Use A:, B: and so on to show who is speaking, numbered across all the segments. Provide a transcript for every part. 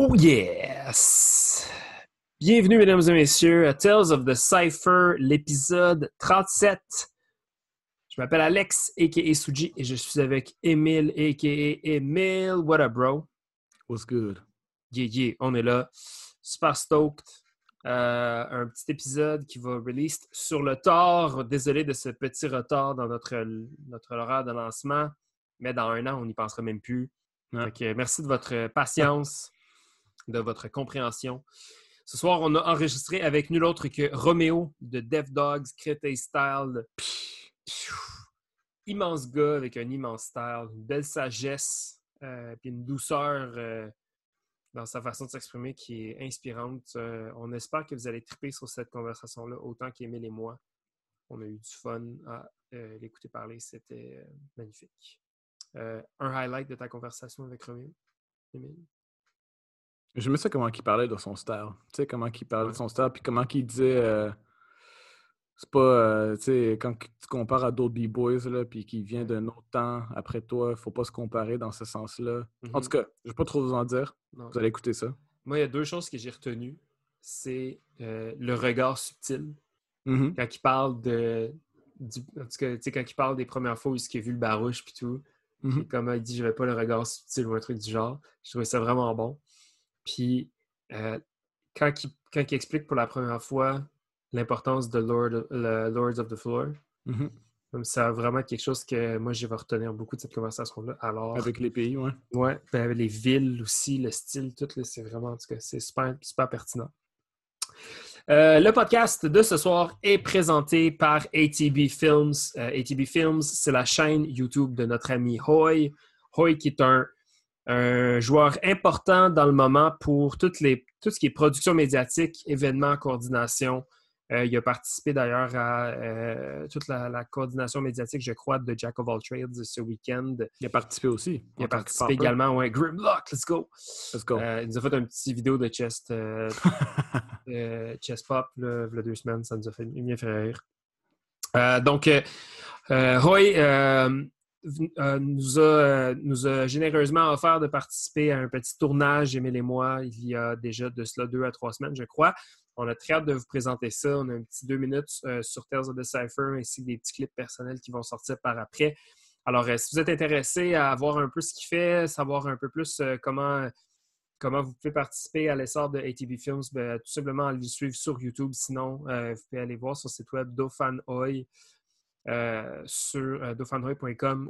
A: Oh yes! Bienvenue, mesdames et messieurs, à Tales of the Cypher, l'épisode 37. Je m'appelle Alex, a.k.a. Suji, et je suis avec Emile, a.k.a. Emile. What up, bro?
B: What's good?
A: Yeah, yeah, on est là. Super stoked. Euh, un petit épisode qui va release sur le tard. Désolé de ce petit retard dans notre, notre horaire de lancement, mais dans un an, on n'y pensera même plus.
B: Ouais.
A: Fait que merci de votre patience, de votre compréhension. Ce soir, on a enregistré avec nul autre que Roméo de Deaf Dogs, Créteil Style. Immense gars avec un immense style, une belle sagesse, euh, une douceur euh, dans sa façon de s'exprimer qui est inspirante. Euh, on espère que vous allez triper sur cette conversation-là autant qu'Émile et moi. On a eu du fun à euh, l'écouter parler. C'était magnifique. Un highlight de ta conversation avec Roméo, Émile?
B: J'aimais ça comment il parlait de son style. Tu sais, comment il parlait de son style, puis comment il disait. euh, c'est pas. euh, tu sais, quand tu compares à d'autres B-Boys, là, puis qui vient d'un autre temps après toi, faut pas se comparer dans ce sens-là. En tout cas, je vais pas trop vous en dire.
A: Non.
B: Vous allez écouter ça.
A: Moi, il y a deux choses que j'ai retenues. C'est euh, le regard subtil.
B: Mhm.
A: Quand il parle de. Du, en tout cas, tu sais, quand il parle des premières fois où il a vu le barouche puis tout,
B: Mhm.
A: puis comment il dit j'avais pas le regard subtil ou un truc du genre, je trouvais ça vraiment bon. Puis euh, quand, il, quand il explique pour la première fois l'importance de Lord, le Lords of the Floor,
B: Mhm.
A: comme ça vraiment quelque chose que moi je vais retenir beaucoup de cette conversation-là. Alors,
B: Avec les pays, ouais.
A: Ouais, ben, les villes aussi, le style, tout, c'est vraiment, en tout cas, c'est super, super pertinent. Euh, le podcast de ce soir est présenté par ATB Films. Euh, ATB Films, c'est la chaîne YouTube de notre ami Hoy. Hoy qui est un, un joueur important dans le moment pour toutes les, tout ce qui est production médiatique, événements, coordination. Euh, il a participé d'ailleurs à euh, toute la, la coordination médiatique, je crois, de Jack of All Trades ce week-end.
B: Il a participé aussi.
A: Il a participé également, ouais, Grimlock, let's go!
B: Let's go.
A: Euh, il nous a fait un petit vidéo de chest, chest pop, là, il y a deux semaines, ça nous a fait bien fait rire. Donc, euh, euh, nous, a, euh, nous a généreusement offert de participer à un petit tournage, Émile et moi, il y a déjà de cela deux à trois semaines, je crois. On a très hâte de vous présenter ça. On a un petit deux minutes euh, sur Tales of the Cypher ainsi que des petits clips personnels qui vont sortir par après. Alors, si vous êtes intéressé à voir un peu ce qu'il fait, savoir un peu plus comment, comment vous pouvez participer à l'essor de ATB Films, ben, tout simplement allez le suivre sur YouTube. Sinon, vous pouvez aller voir sur le site web Dofanoy euh, sur euh,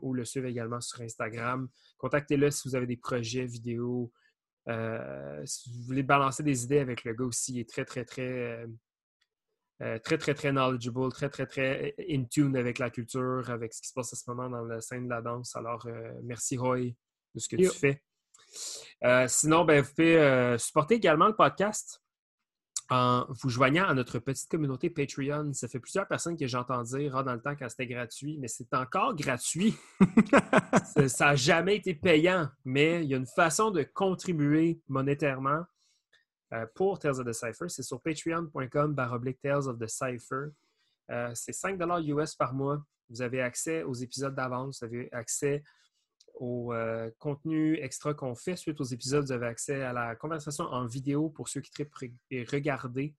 A: ou le suivre également sur Instagram. Contactez-le si vous avez des projets vidéo. Euh, si vous voulez balancer des idées avec le gars aussi, il est très, très, très, euh, très, très, très knowledgeable, très, très, très in tune avec la culture, avec ce qui se passe en ce moment dans la scène de la danse. Alors, merci Roy de ce que
B: Yo.
A: tu fais. Sinon, ben, vous pouvez supporter également le podcast en vous joignant à notre petite communauté Patreon. Ça fait plusieurs personnes que j'entends dire ah, dans le temps quand c'était gratuit, mais c'est encore gratuit. Ça- n'a jamais été payant, mais il y a une façon de contribuer monétairement euh, pour Tales of the Cypher. C'est sur patreon.com baroblique Tales of the Cypher. Euh, c'est 5 US par mois. Vous avez accès aux épisodes d'avance, vous avez accès au euh, contenu extra qu'on fait suite aux épisodes. Vous avez accès à la conversation en vidéo pour ceux qui trippent et regarder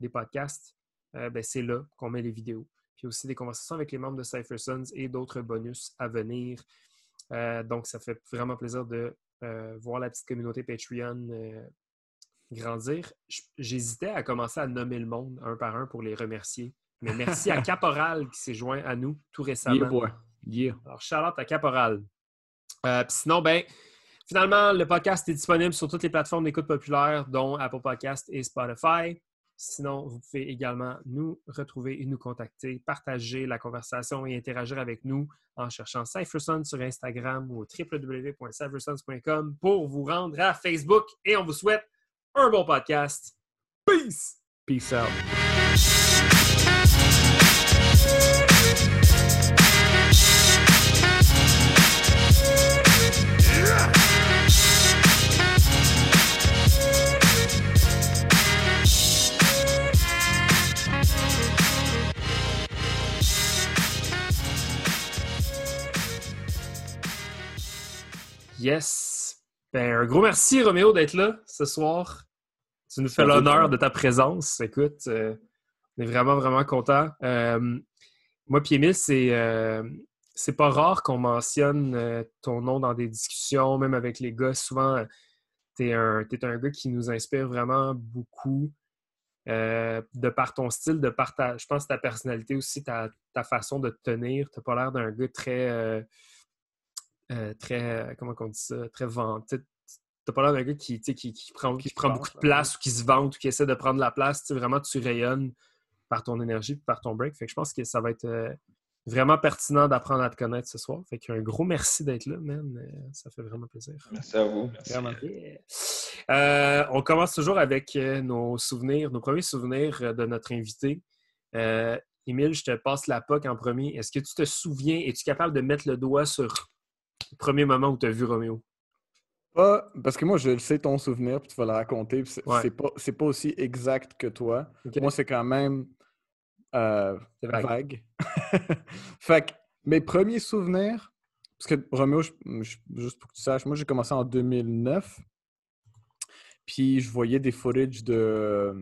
A: des podcasts. Euh, ben, c'est là qu'on met les vidéos. Puis aussi des conversations avec les membres de Cypher Sons et d'autres bonus à venir. Euh, donc, ça fait vraiment plaisir de voir la petite communauté Patreon grandir. J'hésitais à commencer à nommer le monde un par un pour les remercier. Mais merci à Caporal qui s'est joint à nous tout récemment.
B: Yeah, boy. Yeah.
A: Alors, Charlotte à Caporal. Euh, sinon, ben, finalement, le podcast est disponible sur toutes les plateformes d'écoute populaires, dont Apple Podcast et Spotify. Sinon, vous pouvez également nous retrouver et nous contacter, partager la conversation et interagir avec nous en cherchant Cypherson sur Instagram ou www.cyphersons.com pour vous rendre à Facebook. Et on vous souhaite un bon podcast. Peace!
B: Peace out.
A: Yes! Ben, un gros merci, Roméo, d'être là ce soir. Tu nous fais l'honneur de ta présence. Écoute, euh, on est vraiment, vraiment contents. Euh, moi, puis c'est euh, c'est pas rare qu'on mentionne ton nom dans des discussions, même avec les gars. Souvent, tu es, un gars qui nous inspire vraiment beaucoup. de par ton style, de par ta, je pense, ta personnalité aussi, ta, façon de te tenir. Tu n'as pas l'air d'un gars très, très, comment on dit ça, très vanté, t'as pas l'air d'un gars qui, qui, prend, qui prend beaucoup de place ou qui se vante ou qui essaie de prendre la place. Vraiment, tu rayonnes par ton énergie et par ton break. Fait que je pense que ça va être euh, vraiment pertinent d'apprendre à te connaître ce soir. Fait qu'un gros merci d'être là, man. Euh, ça fait vraiment plaisir.
C: Merci à vous.
A: Euh, on commence toujours avec nos souvenirs, nos premiers souvenirs de notre invité. Émile, je te passe la POC en premier. Est-ce que tu te souviens, es-tu capable de mettre le doigt sur le premier moment où tu as vu Roméo?
B: parce que moi, je sais ton souvenir, puis tu vas le raconter. C'est pas, pas, aussi exact que toi. Moi, c'est quand même euh, vague. fait que mes premiers souvenirs, parce que Roméo, juste pour que tu saches, moi, j'ai commencé en 2009. Puis je voyais des footage de.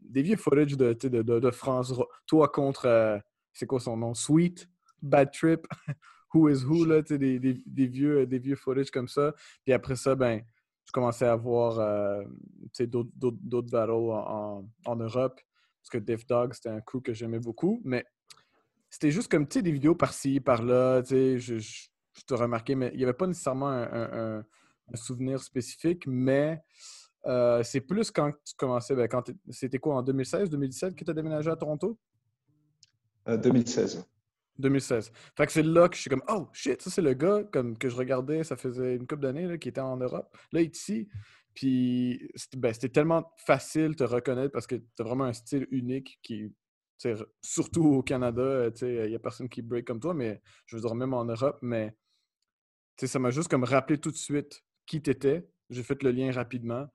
B: Des vieux footage de, de, de, France. Toi contre. Euh, c'est quoi son nom? Sweet, Bad Trip? Who is Who, là, des, des, des, vieux, des vieux footage comme ça. Puis après ça, ben, je commençais à voir euh, d'autres battles en, en, Europe. Parce que Def Dog, c'était un crew que j'aimais beaucoup. Mais c'était juste comme des vidéos par-ci, par-là. Je, je, je te remarquais, mais il n'y avait pas nécessairement un, souvenir spécifique. Mais euh, c'est plus quand tu commençais. Ben, quand c'était quoi, en 2016, 2017 que tu as déménagé à Toronto?
C: 2016. Euh,
B: 2016. Fait que c'est là que je suis comme, oh shit, ça c'est le gars comme, que je regardais, ça faisait une couple d'années qui était en Europe. Là, il ici. Puis ben, c'était tellement facile de te reconnaître parce que tu as vraiment un style unique qui, surtout au Canada, il n'y a personne qui break comme toi, mais je veux dire, même en Europe, mais ça m'a juste comme rappelé tout de suite qui tu étais. J'ai fait le lien rapidement.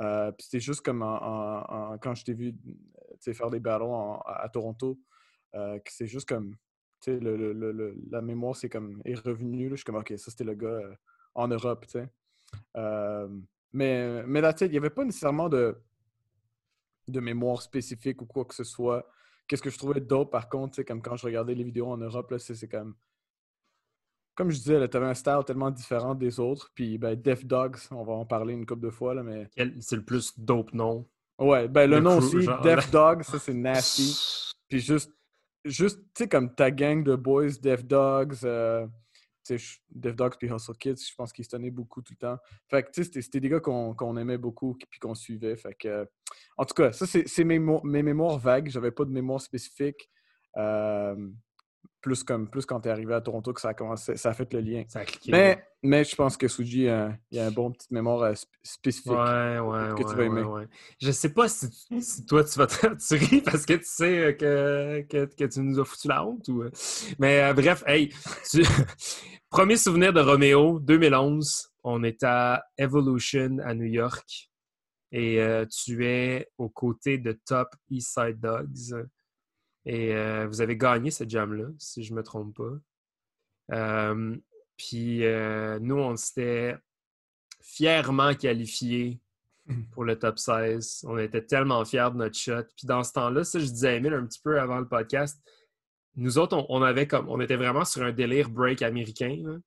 B: Euh, c'était juste comme quand je t'ai vu faire des battles à, Toronto, euh, c'est juste comme le, le, la mémoire c'est comme est revenue. Je suis comme OK, ça c'était le gars euh, en Europe. Euh, mais, mais là, il n'y avait pas nécessairement de, de mémoire spécifique ou quoi que ce soit. Qu'est-ce que je trouvais d'autre par contre, comme quand je regardais les vidéos en Europe, c'est comme. Comme je disais, tu avais un style tellement différent des autres. Puis ben, Def Dogs, on va en parler une couple de fois. Là, mais...
A: C'est le plus dope nom?
B: Ouais, ben le, nom aussi, Def Dogs, ça c'est nasty. Puis juste juste, tu sais, comme ta gang de boys, Deaf Dogs, euh, Deaf Dogs puis Hustle Kids, je pense qu'ils se tenaient beaucoup tout le temps. Fait que, tu sais, c'était des gars qu'on aimait beaucoup puis qu'on suivait. Fait que, en tout cas, ça, c'est mes, mes, mémoires vagues. J'avais pas de mémoire spécifique. Euh, plus comme plus quand tu es arrivé à Toronto que ça a commencé, ça a fait le lien. mais, mais je pense que Suji, il y a un bon petite mémoire euh, spécifique
A: ouais, ouais, que tu vas aimer. Je sais pas si, toi tu vas te ris parce que tu sais euh, que, que, que, tu nous as foutu la honte ou. Euh, mais bref, hey, premier souvenir de Roméo, 2011, on est à Evolution à New York et tu es aux côtés de Top East Side Dogs. Et euh, vous avez gagné cette jam-là, si je ne me trompe pas. Euh, puis euh, nous, on s'était fièrement qualifiés pour le top 16. On était tellement fiers de notre shot. Puis dans ce temps-là, ça, je disais à Emile un petit peu avant le podcast, nous autres, on, avait comme, on était vraiment sur un délire break américain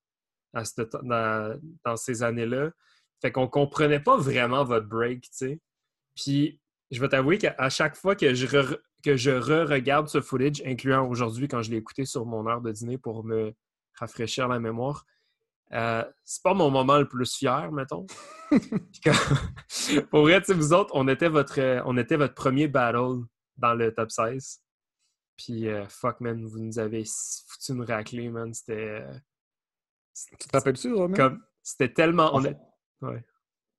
A: dans, ces années-là. Fait qu'on comprenait pas vraiment votre break, tu sais. Puis je vais t'avouer qu'à chaque fois que je, que je re-regarde ce footage, incluant aujourd'hui quand je l'ai écouté sur mon heure de dîner pour me rafraîchir la mémoire, euh, c'est pas mon moment le plus fier, mettons. pour vrai, vous autres, on était, votre, on était votre premier battle dans le top 16. Puis, euh, fuck, man, vous nous avez foutu une raclée, man. C'était. Euh,
B: tu te rappelles-tu, Romain?
A: C'était tellement. On ouais.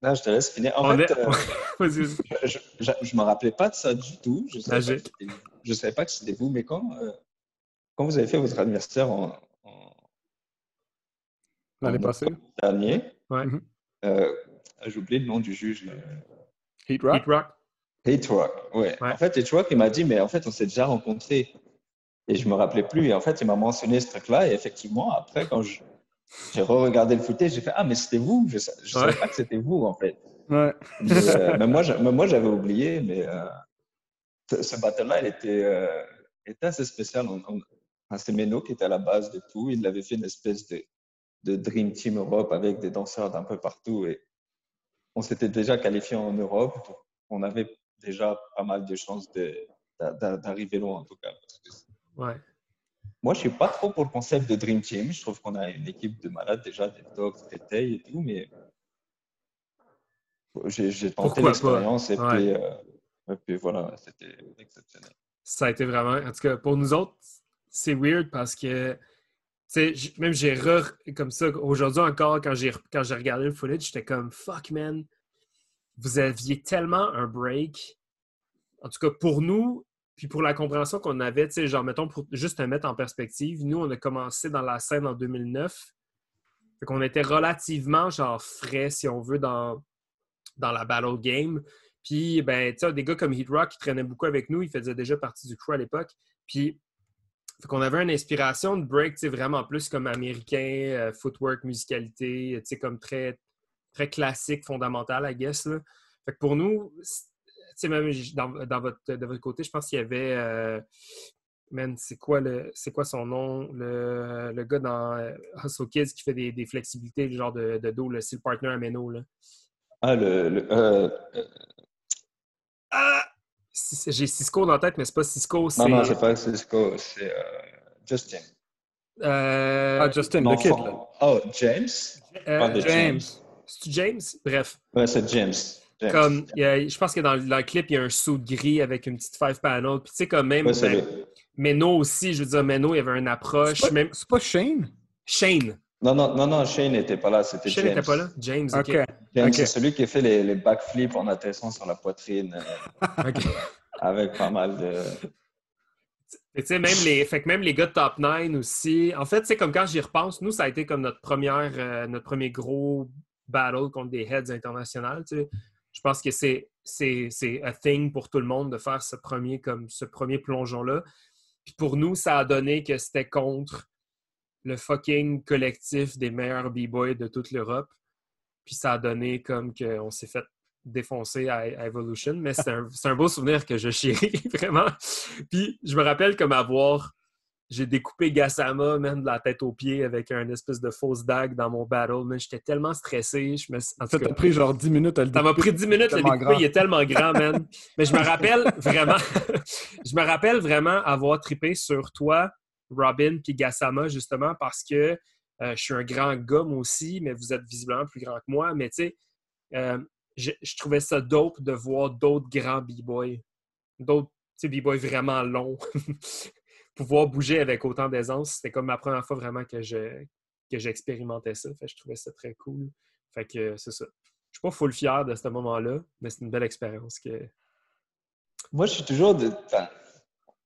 C: Non, je te laisse finir. En fait, euh, je ne me rappelais pas de ça du tout. Je ne savais, savais, pas que c'était vous, mais quand, euh, quand vous avez fait votre anniversaire en,
B: l'année passée
C: dernier,
A: ouais. Mhm.
C: euh, j'ai oublié le nom du juge.
B: Heat Rock?
A: Heat Rock.
C: Heat Rock, ouais. En fait, Heat Rock, il m'a dit, mais en fait, on s'est déjà rencontrés. Et je ne me rappelais plus. Et en fait, il m'a mentionné ce truc-là. Et effectivement, après, quand je, j'ai re-regardé le footage, j'ai fait Ah, mais c'était vous Je ne savais pas que c'était vous, en fait.
B: Ouais.
C: Mais, moi, moi j'avais oublié, mais ce, battle-là, il était, était assez spécial. C'est Meno qui était à la base de tout. Il avait fait une espèce de, de Dream Team Europe avec des danseurs d'un peu partout. Et on s'était déjà qualifié en Europe. On avait déjà pas mal de chances d'arriver loin, en tout cas.
A: ouais.
C: Moi, je suis pas trop pour le concept de Dream Team. Je trouve qu'on a une équipe de malades déjà, des Dogs, des Tay et tout, mais j'ai tenté l'expérience et, euh, et, puis voilà, c'était exceptionnel.
A: Ça a été vraiment, en tout cas, pour nous autres, c'est weird parce que même j'ai re comme ça aujourd'hui encore quand j'ai quand j'ai regardé le footage, j'étais comme fuck man, vous aviez tellement un break. En tout cas pour nous, puis pour la compréhension qu'on avait, tu sais, genre mettons pour juste te mettre en perspective, nous on a commencé dans la scène en 2009. Fait qu'on était relativement genre frais si on veut dans dans la battle game. Puis ben tu sais des gars comme Heat Rock qui traînaient beaucoup avec nous, ils faisaient déjà partie du crew à l'époque. Puis fait qu'on avait une inspiration de break, vraiment plus comme américain, euh, footwork, musicalité, comme très, très classique, fondamental, I guess. Fait que pour nous, même dans, votre, de votre côté, je pense qu'il y avait. Euh, man, c'est quoi, le, c'est quoi son nom? Le, le gars dans euh, Hustle Kids qui fait des, des flexibilités, le genre de, de dos, c'est le partner à Meno. Là.
C: Ah, le.
A: Ah! J'ai Cisco dans la tête, mais c'est pas Cisco.
C: Non, non, c'est pas Cisco, c'est euh, Justin.
A: Euh...
B: Ah, Justin, le kid, là.
C: Oh, James?
A: Euh, James. C'est-tu James? Bref.
C: Ouais, c'est James.
A: Comme, je pense que dans, dans, le clip, il y a un saut gris avec une petite five panel. Puis tu sais, quand même, ouais, Meno aussi, je veux dire, Meno, il y avait une approche.
B: C'est pas, pas Shane?
A: Shane.
C: Non, non, non, non, Shane n'était pas là, c'était James.
A: Shane n'était pas là? James, OK.
C: James, c'est celui qui a fait les, les backflips en atterrissant sur la poitrine. Euh, avec pas mal de...
A: Tu sais, même les, fait que même les gars de Top 9 aussi. En fait, c'est comme quand j'y repense, nous, ça a été comme notre, première, euh, notre premier gros battle contre des heads internationales. Tu sais. Je pense que c'est, c'est, a thing pour tout le monde de faire ce premier, comme, ce premier plongeon-là. Puis pour nous, ça a donné que c'était contre le fucking collectif des meilleurs b-boys de toute l'Europe. Puis ça a donné comme qu'on s'est fait défoncer à, Evolution, mais c'est un, un, beau souvenir que je chéris vraiment. Puis je me rappelle comme avoir. J'ai découpé Gassama, même de la tête aux pieds avec un espèce de fausse dague dans mon battle. Mais j'étais tellement stressé. Je me...
B: En ça t'a pris genre 10 minutes à le
A: découper. Ça m'a pris 10 minutes à le découper. Il est tellement grand, man. mais je me rappelle vraiment. je me rappelle vraiment avoir trippé sur toi, Robin puis Gassama, justement, parce que euh, je suis un grand gars, moi aussi, mais vous êtes visiblement plus grand que moi. Mais tu sais, euh, je, trouvais ça dope de voir d'autres grands b-boys. D'autres b-boys vraiment longs. Pouvoir bouger avec autant d'aisance, c'était comme ma première fois vraiment que je que j'expérimentais ça. Fait, je trouvais ça très cool. Fait que c'est ça. Je suis pas full fier de ce moment-là, mais c'est une belle expérience que.
C: Moi, je suis toujours de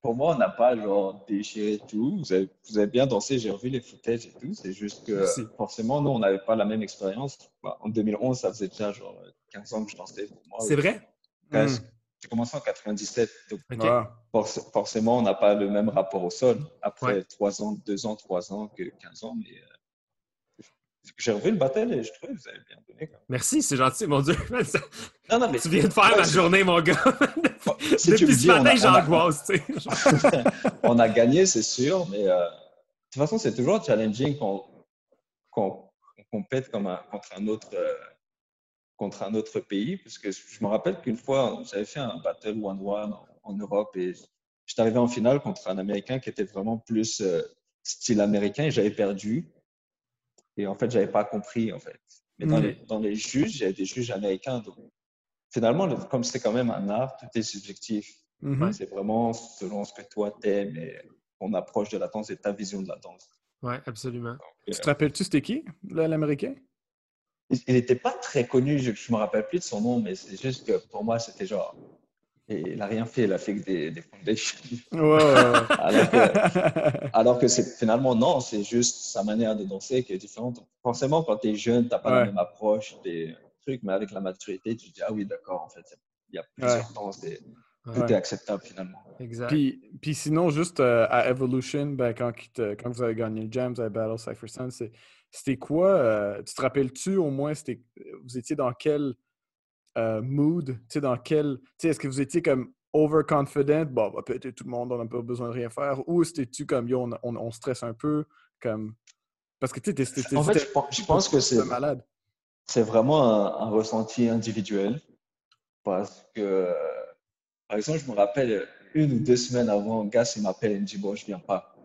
C: pour moi, on n'a pas genre déchiré tout. Vous avez, vous avez bien dansé, j'ai revu les footages et tout. C'est juste que forcément, nous, on n'avait pas la même expérience. Bah, en 2011, ça faisait déjà genre 15 ans que je dansais.
A: C'est vrai?
C: J'ai commencé en 97. Donc forcément, on n'a pas le même rapport au sol. Après 3 ans, 2 ans, 3 ans que 15 ans. Mais euh, j'ai revu le battle et je trouve que vous avez bien donné.
A: Merci, c'est gentil, mon Dieu.
C: Non, non, mais
A: tu viens de faire ma journée, mon gars. Si Depuis ce matin, j'angoisse.
C: on a gagné, c'est sûr, mais euh, de toute façon, c'est toujours challenging qu'on compète comme contre, un autre, euh, contre un autre pays. Parce que je me rappelle qu'une fois, j'avais fait un battle one-one en, Europe et j'étais arrivé en finale contre un Américain qui était vraiment plus euh, style américain et j'avais perdu. Et en fait, j'avais pas compris, en fait. Mais dans, mm. les, dans les juges, il y avait des juges américains. Donc, finalement, comme c'est quand même un art, tout est subjectif. Mm-hmm. C'est vraiment selon ce que toi t'aimes et ton approche de la danse et ta vision de la danse.
A: Oui, absolument.
B: tu te rappelles-tu c'était qui, l'américain?
C: Il n'était pas très connu, je ne me rappelle plus de son nom, mais c'est juste que pour moi, c'était genre. Et il n'a rien fait, il a fait que des, des foundations. alors que, alors que c'est finalement, non, c'est juste sa manière de danser qui est différente. Forcément, quand tu es jeune, tu n'as pas la même approche, truc, mais avec la maturité, tu te dis, ah oui, d'accord, en fait, il y a plusieurs danses et tout est acceptable finalement.
A: Exact.
B: Puis, puis sinon, juste euh, à Evolution, ben, quand, quand, vous avez gagné le Jams à Battle Cypher Sun, c'était quoi? euh, tu te rappelles-tu au moins, c'était, vous étiez dans quel euh, mood? Tu sais, dans quel. Tu sais, est-ce que vous étiez comme overconfident? Bon, on va péter tout le monde, on n'a pas besoin de rien faire. Ou c'était-tu comme, yo, on, on, on stresse un peu? Comme... Parce que tu sais,
C: En fait, je pense, que c'est
B: malade.
C: c'est vraiment un, un ressenti individuel. Parce que, euh, par exemple, je me rappelle une ou deux semaines avant, Gas, il m'appelle et me dit Bon, je viens pas.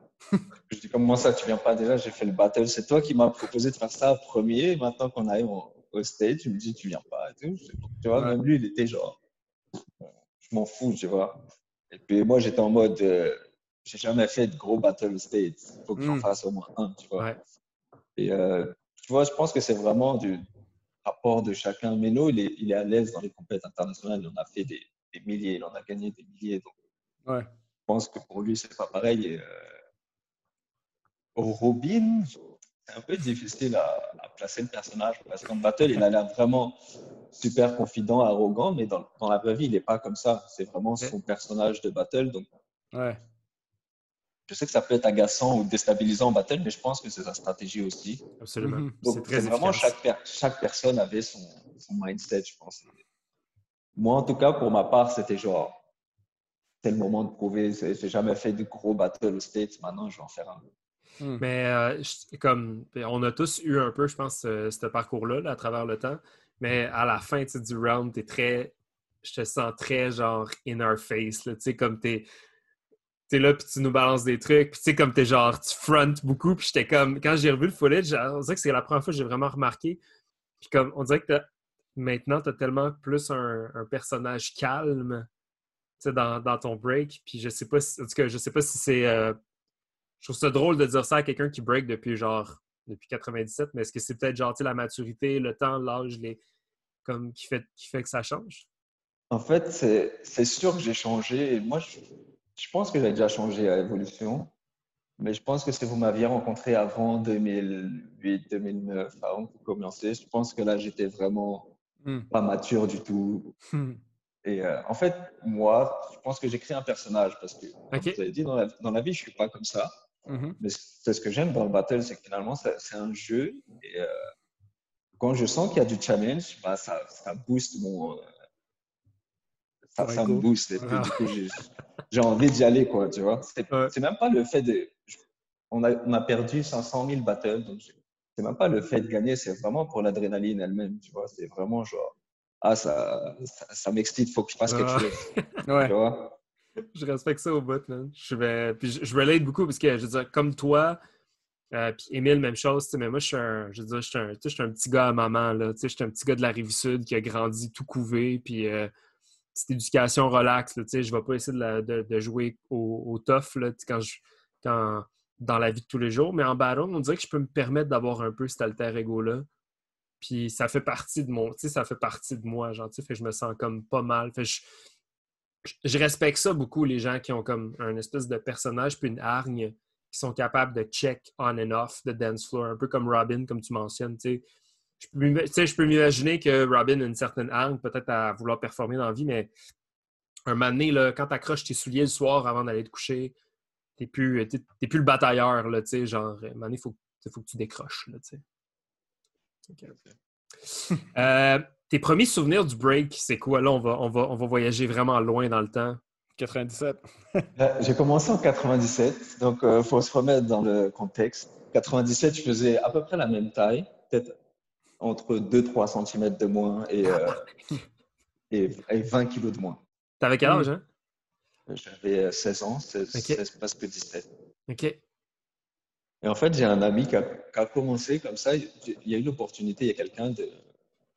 C: Je dis Comment ça, tu viens pas déjà J'ai fait le battle. C'est toi qui m'as proposé de faire ça premier. Maintenant qu'on arrive au, au stage, tu me dis Tu viens pas. Et tout. Je- Tu vois, même lui, il était genre euh, Je m'en fous, tu vois. Et puis moi, j'étais en mode euh, J'ai jamais fait de gros battle au stage. Il faut que j'en
B: Mm.
C: fasse au moins un, tu vois.
A: Ouais.
C: Et euh, tu vois, je pense que c'est vraiment du rapport de chacun. Meno, il est, il est à l'aise dans les compétitions internationales. Il en a fait des, des milliers, il en a gagné des milliers. Donc,
B: Ouais.
C: je pense que pour lui, c'est pas pareil. Et, euh, Robin, c'est un peu difficile à, à placer le personnage parce qu'en battle, il a l'air vraiment super confident, arrogant, mais dans, dans la vraie vie, il n'est pas comme ça. C'est vraiment son personnage de battle. Donc,
B: Ouais.
C: je sais que ça peut être agaçant ou déstabilisant en battle, mais je pense que c'est sa stratégie aussi.
A: Absolument. C'est
C: Donc,
A: très
C: c'est vraiment chaque, per- chaque personne avait son, son mindset, je pense. Moi, en tout cas, pour ma part, c'était genre, c'est le moment de prouver. J'ai jamais fait de gros battle aux States. Maintenant, je vais en faire un.
B: Hmm.
A: Mais euh, comme on a tous eu un peu, je pense, ce, parcours-là là, à travers le temps. Mais à la fin du round, t'es très. Je te sens très genre in our face. là, comme t'es. T'es là, puis tu nous balances des trucs. Puis tu sais, comme t'es genre, tu front beaucoup. Puis j'étais comme, quand j'ai revu le footage, on dirait que c'est la première fois que j'ai vraiment remarqué. Puis comme, on dirait que t'as- maintenant, t'as tellement plus un, personnage calme, dans, dans ton break. Puis je sais pas si, en tout cas, je sais pas si c'est. euh, je trouve ça drôle de dire ça à quelqu'un qui break depuis genre depuis 97, mais est-ce que c'est peut-être genre la maturité, le temps, l'âge, les comme qui fait qui fait que ça change?
C: En fait, c'est c'est sûr que j'ai changé. Et Moi, je, je pense que j'ai déjà changé à Evolution. Mais je pense que si vous m'aviez rencontré avant 2008, 2009, avant que vous commenciez, je pense que là, j'étais vraiment
B: Hmm.
C: pas mature du tout.
B: Hmm.
C: Et euh, en fait, moi, je pense que j'ai créé un personnage parce que, comme vous avez dit, dans la, dans la vie, je suis pas comme ça.
B: Mhm.
C: Mais c'est ce que j'aime dans le battle, c'est que finalement, c'est un jeu. Et euh, quand je sens qu'il y a du challenge, bah, ça, ça booste mon. euh, ça, me booste. Et puis,
A: Ah.
C: du coup, j'ai- envie d'y aller, quoi, tu vois. C'est
A: Ouais.
C: même pas le fait de. On a, on a perdu 500 000 battles, donc c'est même pas le fait de gagner, c'est vraiment pour l'adrénaline elle-même, tu vois. C'est vraiment genre, ah, ça, ça, ça m'excite, faut que je fasse quelque
A: Ah.
C: chose,
B: Ouais.
C: tu vois.
A: Je respecte ça au bout, man. Je vais je, relate beaucoup parce que je veux dire comme toi euh, Émile même chose, mais moi je suis un je veux dire je suis un, je suis un petit gars à maman là, je suis un petit gars de la rive sud qui a grandi tout couvé puis euh, éducation relax, là, tu sais, je vais pas essayer de, jouer au, tough là, quand je quand dans la vie de tous les jours, mais en battle, on dirait que je peux me permettre d'avoir un peu cet alter ego là. Puis ça fait partie de mon, ça fait partie de moi, genre, fait je me sens comme pas mal. Fait je- respecte ça beaucoup, les gens qui ont comme un espèce de personnage puis une hargne qui sont capables de check on and off de dance floor, un peu comme Robin, comme tu mentionnes. tu sais. Je peux je peux m'imaginer que Robin a une certaine hargne, peut-être à vouloir performer dans la vie, mais un moment donné, là, quand tu accroches tes souliers le soir avant d'aller te coucher, t'es plus, t'es, t'es plus le batailleur. Là, tu sais, genre, à un moment donné, il faut, faut que tu décroches. Là, tu sais. Ok. Euh, tes premiers souvenirs du break, c'est quoi? Là, on va, on, va, on va voyager vraiment loin dans le temps.
B: 97.
C: Euh, J'ai commencé en 97, donc il faut se remettre dans le contexte. 97, je faisais à peu près la même taille, peut-être entre 2-3 cm de moins et, euh, et, et 20 kilos de moins.
A: T'avais quel âge, hein?
C: J'avais euh, 16 ans, 16,
A: Ok.
C: 16, presque 17.
A: OK.
C: Et en fait, j'ai un ami qui a, qui a commencé comme ça. Il y a eu l'opportunité, il y a quelqu'un, de,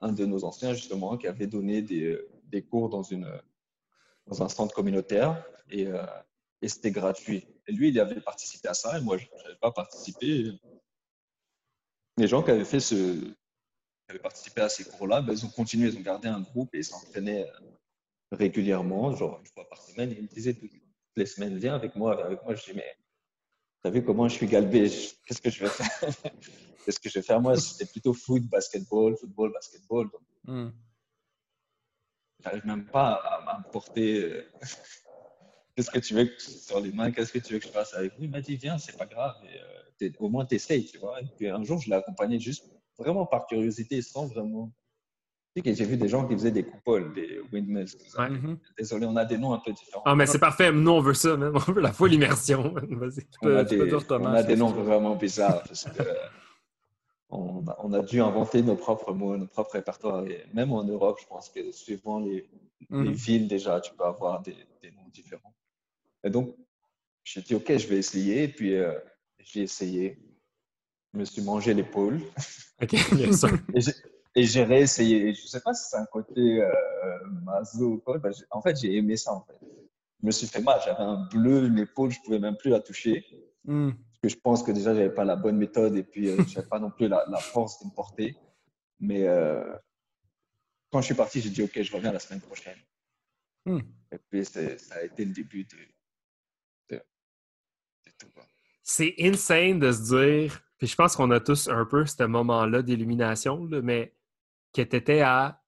C: un de nos anciens justement, qui avait donné des, euh, des cours dans, une, dans un centre communautaire et, euh, et c'était gratuit. Lui, il avait participé à ça et moi, je n'avais pas participé. Les gens qui avaient fait ce, qui avaient participé à ces cours-là, ben, ils ont continué, ils ont gardé un groupe et ils s'entraînaient euh, régulièrement, genre une fois par semaine. Et ils me disaient toutes les semaines, viens avec moi, avec moi. Je dis, mais T'as vu comment je suis galbé? Qu'est-ce que je vais faire? Qu'est-ce que je vais faire Moi, c'était plutôt foot, basketball, football, basketball. Donc,
B: Hmm.
C: j'arrive même pas à, à me porter. euh, Qu'est-ce que tu veux que, sur les mains Qu'est-ce que tu veux que je fasse avec lui? Il m'a dit, viens, c'est pas grave. Et, euh, au moins t'essayes, tu vois? Et puis un jour, je l'ai accompagné juste vraiment par curiosité, sans vraiment. J'ai vu des gens qui faisaient des coupoles, des windmills.
A: Ouais.
B: Mhm.
C: Désolé, on a des noms un peu différents.
A: Ah, mais c'est parfait. Nous, on veut ça, man. On veut la full immersion. Vas-y.
B: Tu
C: on a
B: peux- tu peux
C: des,
B: dire Thomas,
C: on a des noms vraiment bizarres parce que on a, on a dû inventer nos propres mots, nos propres répertoires. Et même en Europe, je pense que suivant les, les
B: Mhm.
C: villes, déjà, tu peux avoir des, des noms différents. Et donc, j'ai dit, OK, je vais essayer. Et puis, euh, j'ai essayé. Je me suis mangé l'épaule
A: OK, bien sûr.
C: et j'ai- réessayé. Et je ne sais pas si c'est un côté euh, maso ou quoi. ben, en fait, j'ai aimé ça, en fait. Je me suis fait mal. J'avais un bleu, l'épaule, je ne pouvais même plus la toucher.
B: Mhm.
C: Parce que je pense que déjà, je n'avais pas la bonne méthode et puis euh, je n'avais pas non plus la, la force de me porter. Mais euh, quand je suis parti, j'ai dit, OK, je reviens la semaine prochaine.
B: Mhm.
C: Et puis, ça a été le début de, de, de tout. quoi.
A: C'est insane de se dire, puis je pense qu'on a tous un peu ce moment-là d'illumination, là, mais que t'étais à,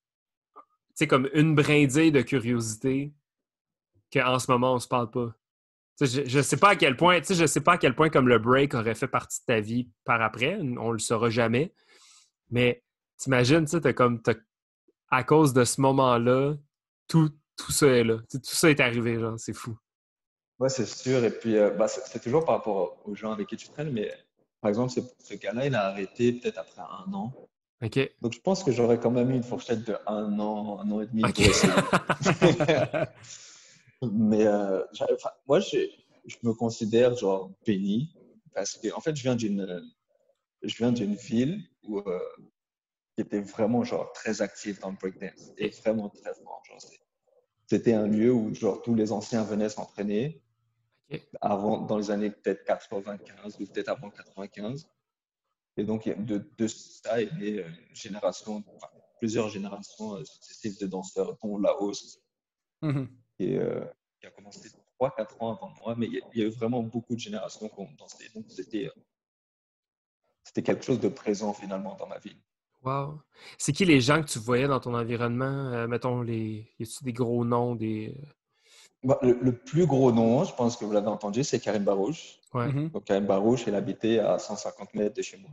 A: tu sais, comme une brindille de curiosité qu'en ce moment, on se parle pas. Tu je, je sais pas à quel point, tu sais, je sais pas à quel point comme le break aurait fait partie de ta vie par après, on le saura jamais, mais t'imagines, tu sais, comme, à cause de ce moment-là, tout, tout ça est là. Tu tout ça est arrivé, genre, c'est fou.
C: Ouais, c'est sûr. Et puis, euh, bah, c'est c'est toujours par rapport aux gens avec qui tu traînes. Mais par exemple, ce, ce gars-là, il a arrêté peut-être après un an. Donc, je pense que j'aurais quand même eu une fourchette de un an, un an et demi
A: OK.
C: pour essayer. Mais euh, enfin, moi, je me considère genre béni parce que en fait, je viens d'une, je viens d'une ville où, euh, qui était vraiment genre très active dans le breakdance et vraiment très fort. C'était un lieu où genre tous les anciens venaient s'entraîner avant, dans les années peut-être 95 ou peut-être avant 95. Et donc, de, de ça est née une génération, enfin, plusieurs générations euh, successives de danseurs, dont la hausse
B: Mhm.
C: et, euh, qui a commencé 3-4 ans avant moi, mais il y, a, il y a eu vraiment beaucoup de générations qui ont dansé. Donc, c'était, euh, c'était quelque chose de présent finalement dans ma vie.
A: Wow. C'est qui les gens que tu voyais dans ton environnement? Euh, mettons, les... y a-tu des gros noms, des...
C: Bah, le, le plus gros nom, je pense que vous l'avez entendu, c'est Karim Barouche.
A: Ouais.
B: Mhm.
C: Donc, Karim Barouche, il habitait à 150 mètres de chez moi.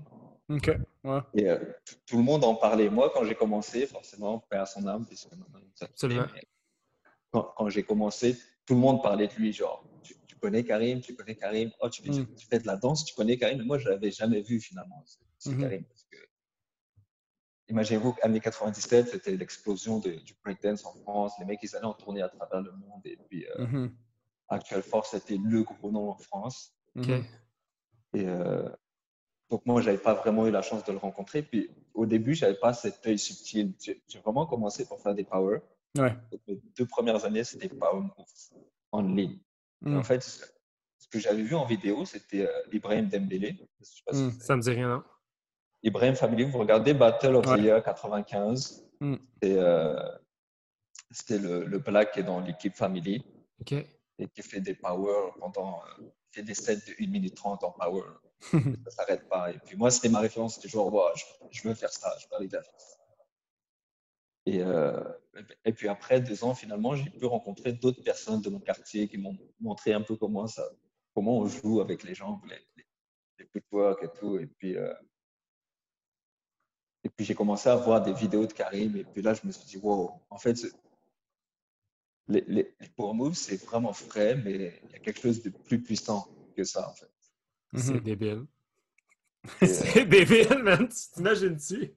B: OK. Ouais.
C: Et euh, tout, le monde en parlait. Moi, quand j'ai commencé, forcément, paix à son âme, puisque maintenant, Quand, quand j'ai commencé, tout le monde parlait de lui, genre, tu, tu connais Karim, tu connais Karim, oh, tu, fais- tu- tu fais de la danse, tu connais Karim, mais moi, je l'avais jamais vu finalement, ce, ce
B: Mhm.
C: Karim. Imaginez-vous qu'année 97, c'était l'explosion du breakdance en France, les mecs, ils allaient en tournée à travers le monde, et puis euh,
B: Mhm.
C: Actual Force, c'était le gros nom en France.
A: OK.
B: Mhm.
C: Et euh, donc, moi, je n'avais pas vraiment eu la chance de le rencontrer. Puis, au début, je n'avais pas cet œil subtil. J'ai vraiment commencé pour faire des power.
B: Ouais.
C: Donc, mes deux premières années, c'était power moves en ligne.
B: Mhm.
C: En fait, ce que j'avais vu en vidéo, c'était euh, Ibrahim Dembélé. Je sais pas si
B: Mm.
A: Ça me dit rien, non?
C: Ibrahim Family, vous regardez Battle of
B: Ouais.
C: the Year 95.
B: Mm.
C: Euh, C'était le, le Black qui est dans l'équipe Family et qui fait des power pendant. euh, fait des sets de 1 minute 30 en power. ça ne s'arrête pas. Et puis moi, c'était ma référence, c'était genre, Wow, je, je veux faire ça, je veux arriver à faire ça. Et, euh, et puis après deux ans, finalement, j'ai pu rencontrer d'autres personnes de mon quartier qui m'ont montré un peu comment, ça, comment on joue avec les gens, les, les, les footwork et tout. Et puis, et puis j'ai commencé à voir des vidéos de Karim. Et puis là, je me suis dit, wow, en fait, c'est- les, les, les power moves, c'est vraiment frais, mais il y a quelque chose de plus puissant que ça, en fait.
A: C'est
B: Mhm.
A: débile.
C: Et, euh,
A: c'est débile, man. Tu t'imagines-tu?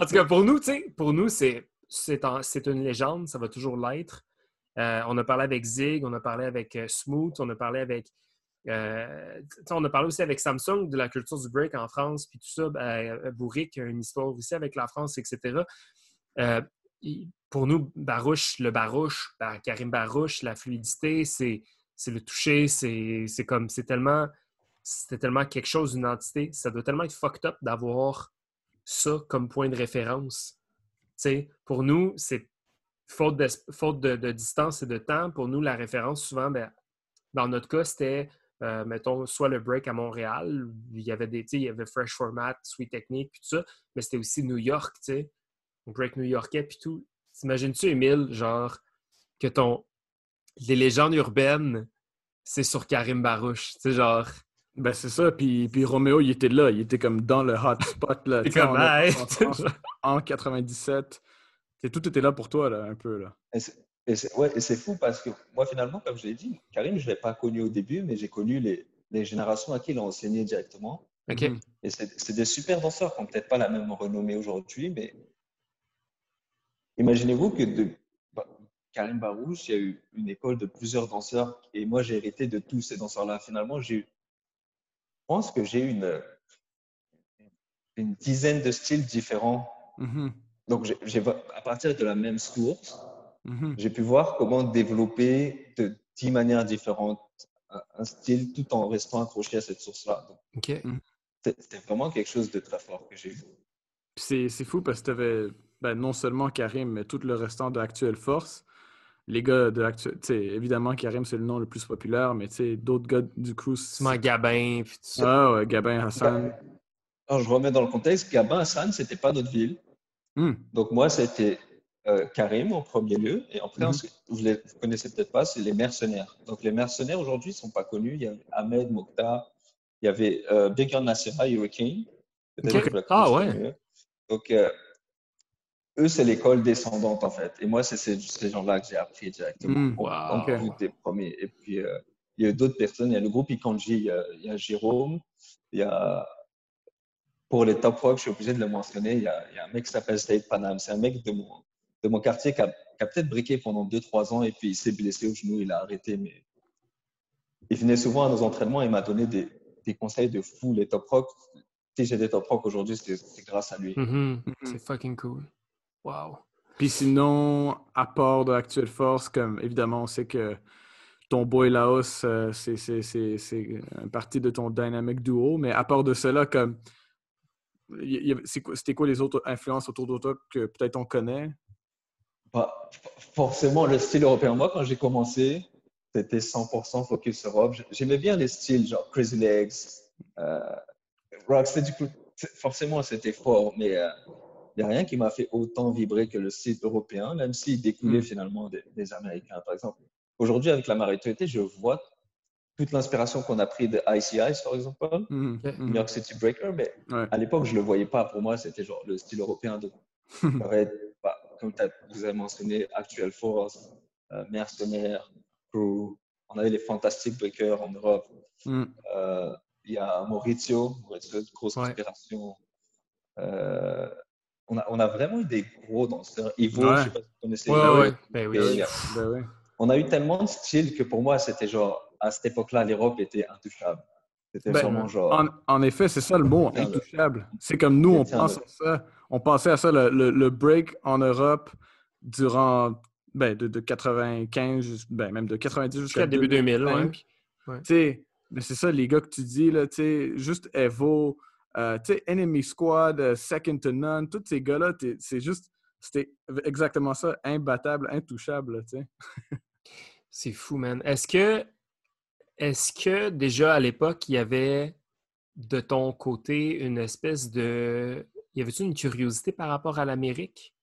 A: En tout cas, pour nous, tu sais, pour nous, c'est c'est c'est une légende, ça va toujours l'être. Euh, on a parlé avec Zig, on a parlé avec euh, Smooth, on a parlé avec. Euh, on a parlé aussi avec Samsung de la culture du break en France, puis tout ça. Ben, Bourric a une histoire aussi avec la France, etc. Euh, pour nous, Barouche, le Barouche, ben, Karim Barouche, la fluidité, c'est le toucher, c'est comme, c'est tellement, c'était tellement quelque chose, une entité. Ça doit tellement être fucked up d'avoir ça comme point de référence. Pour nous, c'est faute, de, faute de, de distance et de temps. Pour nous, la référence, souvent, ben, dans notre cas, c'était, euh, mettons, soit le break à Montréal, il y avait des, tu sais, il y avait Fresh Format, Sweet Technique, puis tout ça, mais c'était aussi New York, tu sais, break new-yorkais, puis tout. T'imagines-tu, Émile, genre, que ton, les légendes urbaines, c'est sur Karim Barouche, tu sais, genre,
B: Ben, c'est ça. Puis, puis Roméo, il était là. Il était comme dans le hot spot. Là,
A: comme,
B: en, en France, en 97. Tu sais, tout était là pour toi, là, un peu. Là.
C: Et c'est ouais, fou parce que moi, finalement, comme je l'ai dit, Karim, je ne l'ai pas connu au début, mais j'ai connu les, les générations à qui il a enseigné directement.
A: OK.
B: Mhm.
C: Et c'est des super danseurs qui n'ont peut-être pas la même renommée aujourd'hui, mais imaginez-vous que de bah, Karim Barouche, il y a eu une école de plusieurs danseurs et moi, j'ai hérité de tous ces danseurs-là. Finalement, je pense que j'ai eu une, une dizaine de styles différents.
B: Mhm.
C: Donc, j'ai, à partir de la même source,
B: Mhm.
C: j'ai pu voir comment développer de dix manières différentes un, style tout en restant accroché à cette source-là. C'était vraiment quelque chose de très fort que j'ai eu.
B: Puis c'est, c'est fou parce que t'avais ben, non seulement Karim, mais tout le restant de Actuelle Force. Les gars de Actuel... tu sais, évidemment, Karim, c'est le nom le plus populaire, mais tu d'autres gars du crew... c'est-
A: Gabin, puis tout ça.
B: Ah ouais, Gabin Hassan.
C: Alors, je remets dans le contexte, Gabin Hassan, c'était pas notre ville.
B: Hmm.
C: Donc, moi, c'était euh, Karim en premier lieu. Et après,
B: Mhm.
C: ensuite, vous ne connaissez peut-être pas, c'est les mercenaires. Donc, les mercenaires, aujourd'hui, ne sont pas connus. Il y avait Ahmed Mokhtar, il y avait euh, Bigger Nassira, Hurricane. Que
A: Ah, ouais.
C: mieux. Donc, euh, eux, c'est l'école descendante, en fait. Et moi, c'est ces, gens-là que j'ai appris directement.
B: Hmm.
A: Wow.
C: Des premiers. Et puis, euh, il y a d'autres personnes. Il y a le groupe Ikanji, il y a, il y a Jérôme, il y a. Pour les top rock, je suis obligé de le mentionner, il y a, il y a un mec qui s'appelle Steve Panam. C'est un mec de mon, de mon quartier qui a, qui a peut-être briqué pendant 2-3 ans et puis il s'est blessé au genou, il a arrêté. Mais il venait souvent à nos entraînements et il m'a donné des, des conseils de fou. Les top rock, si j'ai des top rock aujourd'hui, c'est grâce à lui.
A: Mhm.
B: Mhm.
A: C'est fucking cool. Wow.
B: Puis sinon, à part de Actuelle Force, comme évidemment, on sait que ton boy Laos, euh, c'est, c'est, c'est, c'est un partie de ton dynamic duo, mais à part de cela, comme quoi- c'était quoi les autres influences autour de toi que peut-être on connaît?
C: Pas forcément le style européen. Moi, quand j'ai commencé, c'était 100% focus Europe. J'aimais bien les styles genre Crazy Legs, euh, Rocksteady. Crew. C'est- Forcément, c'était fort, mais il n'y a rien qui m'a fait autant vibrer que le style européen, même s'il découlait
B: Mm.
C: finalement des, des Américains. Par exemple, aujourd'hui, avec la maritalité, je vois toute l'inspiration qu'on a pris de Icy Ice, par exemple,
A: Ok.
B: mhm.
C: New York City Breaker, mais
B: Ouais.
C: à l'époque, je ne le voyais pas. Pour moi, c'était genre le style européen de comme vous avez mentionné, Actual Force, euh, Mercenaires, Crew. On avait les Fantastic Breakers en Europe.
B: Mhm.
C: Euh, Il y a Maurizio, Maurizio, grosse
A: Ouais.
C: inspiration. Euh, on, a, on a vraiment eu des gros danseurs. Ivo,
B: Ouais.
C: je sais pas si vous connaissez.
A: Ouais. Ben oui.
C: Euh,
B: Ben oui.
C: on a eu tellement de styles que pour moi, c'était genre, à cette époque-là, l'Europe était intouchable. C'était
B: Ben,
C: vraiment genre.
B: En, en effet, c'est ça le mot, intouchable. C'est comme nous, on pense à ça. On pensait à ça, le, le- le break en Europe durant ben, de, de 95, jus- ben, même de 90 jusqu'à
A: début 2000, ouais.
B: 2005.
A: Ouais.
B: Tu sais, ben, c'est ça, les gars que tu dis, là, juste Evo, euh, Enemy Squad, euh, Second to None, tous ces gars-là, c'est juste, c'était exactement ça, imbattable, intouchable.
A: C'est fou, man. Est-ce que, est-ce que déjà à l'époque, il y avait de ton côté une espèce de. Y avait-tu une curiosité par rapport à l'Amérique?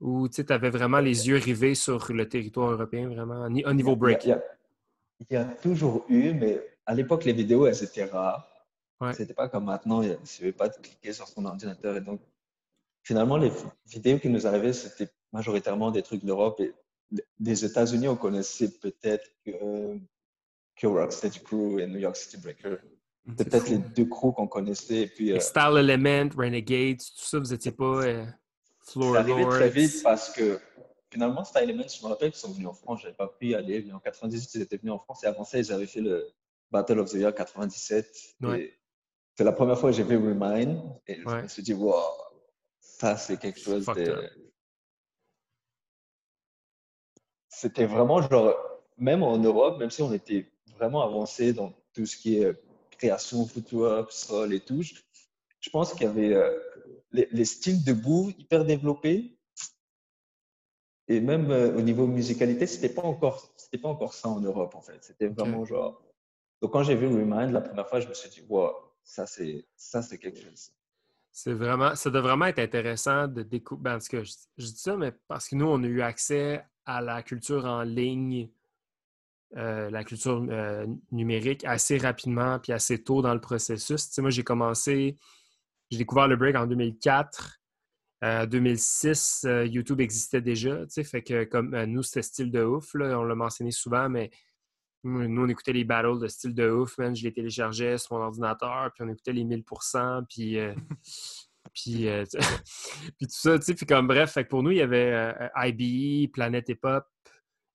A: Ou tu avais vraiment les yeux rivés sur le territoire européen, vraiment, au ni- au niveau break?
C: Il y, a, il y a toujours eu, mais à l'époque, les vidéos, elles étaient rares.
A: Ouais.
C: C'était pas comme maintenant, il ne suffisait pas de cliquer sur son ordinateur. Et donc, finalement, les vidéos qui nous arrivaient, c'était majoritairement des trucs d'Europe. Et des États-Unis, on connaissait peut-être que, que Rocksteady Crew et New York City Breaker. C'était peut-être les deux crews qu'on connaissait. Et puis, euh,
A: Style Element, Renegades, tout ça, vous étiez pas euh, Floor
C: c'est arrivé
A: Lords.
C: très vite parce que finalement, Style Elements, je me rappelle qu'ils sont venus en France. Je n'avais pas pu y aller. Mais en 98, ils étaient venus en France et avant ça, ils avaient fait le Battle of the Year 97.
A: Ouais.
C: C'est la première fois que j'ai vu Remind et je
A: Ouais.
C: me suis dit, wow, ça c'est quelque chose de. C'était vraiment genre, même en Europe, même si on était vraiment avancé dans tout ce qui est euh, création, footwork, sol et tout, je, pense qu'il y avait euh, les, les styles debout hyper développés. Et même euh, au niveau musicalité, c'était pas encore, c'était pas encore ça en Europe en fait. C'était vraiment genre. Donc quand j'ai vu Remind la première fois, je me suis dit, wow, ça c'est, ça c'est quelque chose.
A: C'est vraiment, ça doit vraiment être intéressant de découvrir. Parce que je, je dis ça, mais parce que nous, on a eu accès à la culture en ligne euh, la culture euh, numérique assez rapidement puis assez tôt dans le processus. Moi, j'ai commencé, j'ai découvert le break en 2004. En 2006, YouTube existait déjà. Fait que comme nous, c'était style de ouf. Là, on l'a mentionné souvent, mais nous, on écoutait les battles de style de ouf, man. Je les téléchargeais sur mon ordinateur, puis on écoutait les 1000%, puis, puis, puis tout ça. Puis comme bref, fait que pour nous, il y avait IBE, Planète Hip Hop,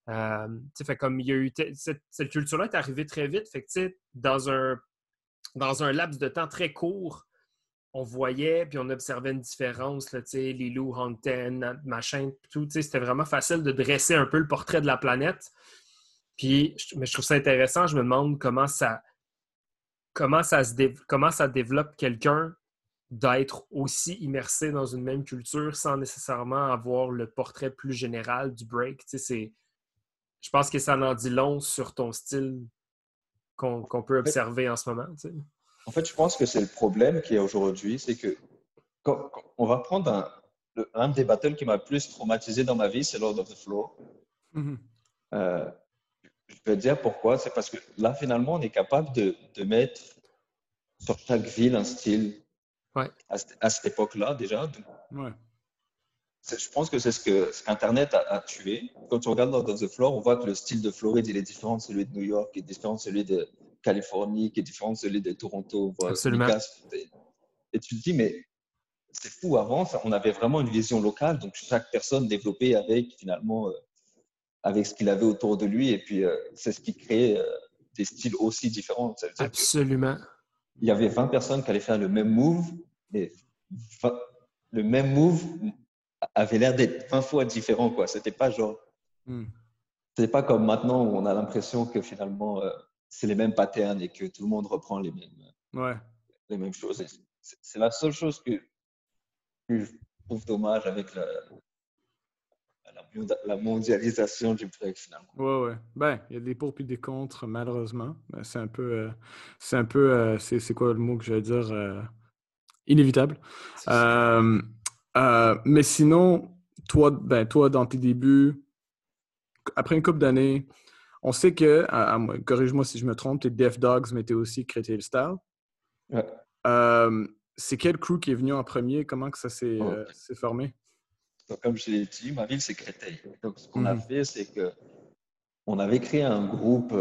A: euh, comme il y a eu cette, culture-là est arrivée très vite. Fait que, dans un, dans un laps de temps très court, on voyait puis on observait une différence, là, les loups Hunten, machin, tout. C'était vraiment facile de dresser un peu le portrait de la planète. Puis, mais je trouve ça intéressant. Je me demande comment ça, comment ça, se comment ça développe quelqu'un d'être aussi immersé dans une même culture sans nécessairement avoir le portrait plus général du break. C'est je pense que ça en dit long sur ton style qu'on peut observer en ce moment.
C: En fait, je pense que c'est le problème qui est aujourd'hui, c'est que quand, on va prendre un, un des battles qui m'a le plus traumatisé dans ma vie, c'est Lord of the Floor. Mm-hmm. Euh, je vais dire pourquoi. C'est parce que là, finalement, on est capable de, de mettre sur chaque ville un style
A: ouais.
C: à, cette époque-là déjà. Ouais je pense que c'est ce que ce qu'Internet a, tué. Quand tu regardes dans, The Floor, on voit que le style de Floride, il est différent de celui de New York, qui est différent de celui de Californie, qui est différent de celui de Toronto.
A: Absolument.
C: Et tu te dis, mais c'est fou, avant, on avait vraiment une vision locale, donc chaque personne développait avec, finalement, euh, avec ce qu'il avait autour de lui, et puis euh, c'est ce qui crée euh, des styles aussi différents.
A: Absolument.
C: Il y avait 20 personnes qui allaient faire le même move, et le même move avait l'air d'être 20 fois différent. Quoi. C'était pas genre. Hmm. C'était pas comme maintenant où on a l'impression que finalement euh, c'est les mêmes patterns et que tout le monde reprend les mêmes,
A: ouais.
C: les mêmes choses. C'est la seule chose que, je trouve dommage avec la, la, mondialisation du break finalement.
B: Ouais, ouais. Ben, il y a des pour et des contre, malheureusement. Ben, c'est un peu. Euh, c'est un peu. Euh, c'est quoi le mot que je vais dire Inévitable. Euh, mais sinon, toi, ben, toi, dans tes débuts, après une couple d'années, on sait que, corrige-moi si je me trompe, t'es Def Dogs, mais t'es aussi Créteil Style.
C: Ouais.
B: Euh, c'est quel crew qui est venu en premier? Comment que ça s'est euh, formé?
C: comme je l'ai dit, ma ville, c'est Créteil. Donc, ce qu'on a mhm. fait, c'est que on avait créé un groupe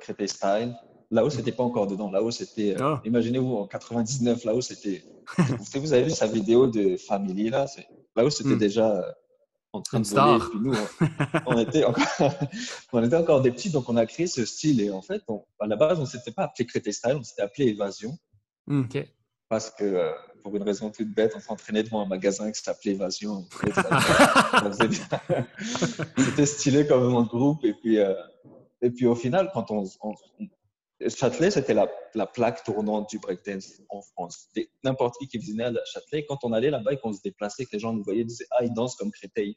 C: Créteil Style Là-haut, c'était pas encore dedans. Là-haut, c'était. Euh, ah. Imaginez-vous, en 99, là-haut, c'était. vous avez vu sa vidéo de Family, là Là-haut, c'était hmm. déjà euh, en train de voler. Et puis nous, on, était encore... on était encore des petits, donc on a créé ce style. Et en fait, à la base, on ne s'était pas appelé Crété Style, on s'était appelé Évasion.
A: Hmm.
C: Parce que, euh, pour une raison toute bête, on s'entraînait devant un magasin qui s'appelait Évasion. C'était stylé comme un groupe. Et puis, et puis au final, quand on, Châtelet, c'était la, plaque tournante du breakdance en France. N'importe qui qui venait à Châtelet, quand on allait là-bas et qu'on se déplaçait, que les gens nous voyaient, disaient Ah, ils dansent comme Créteil.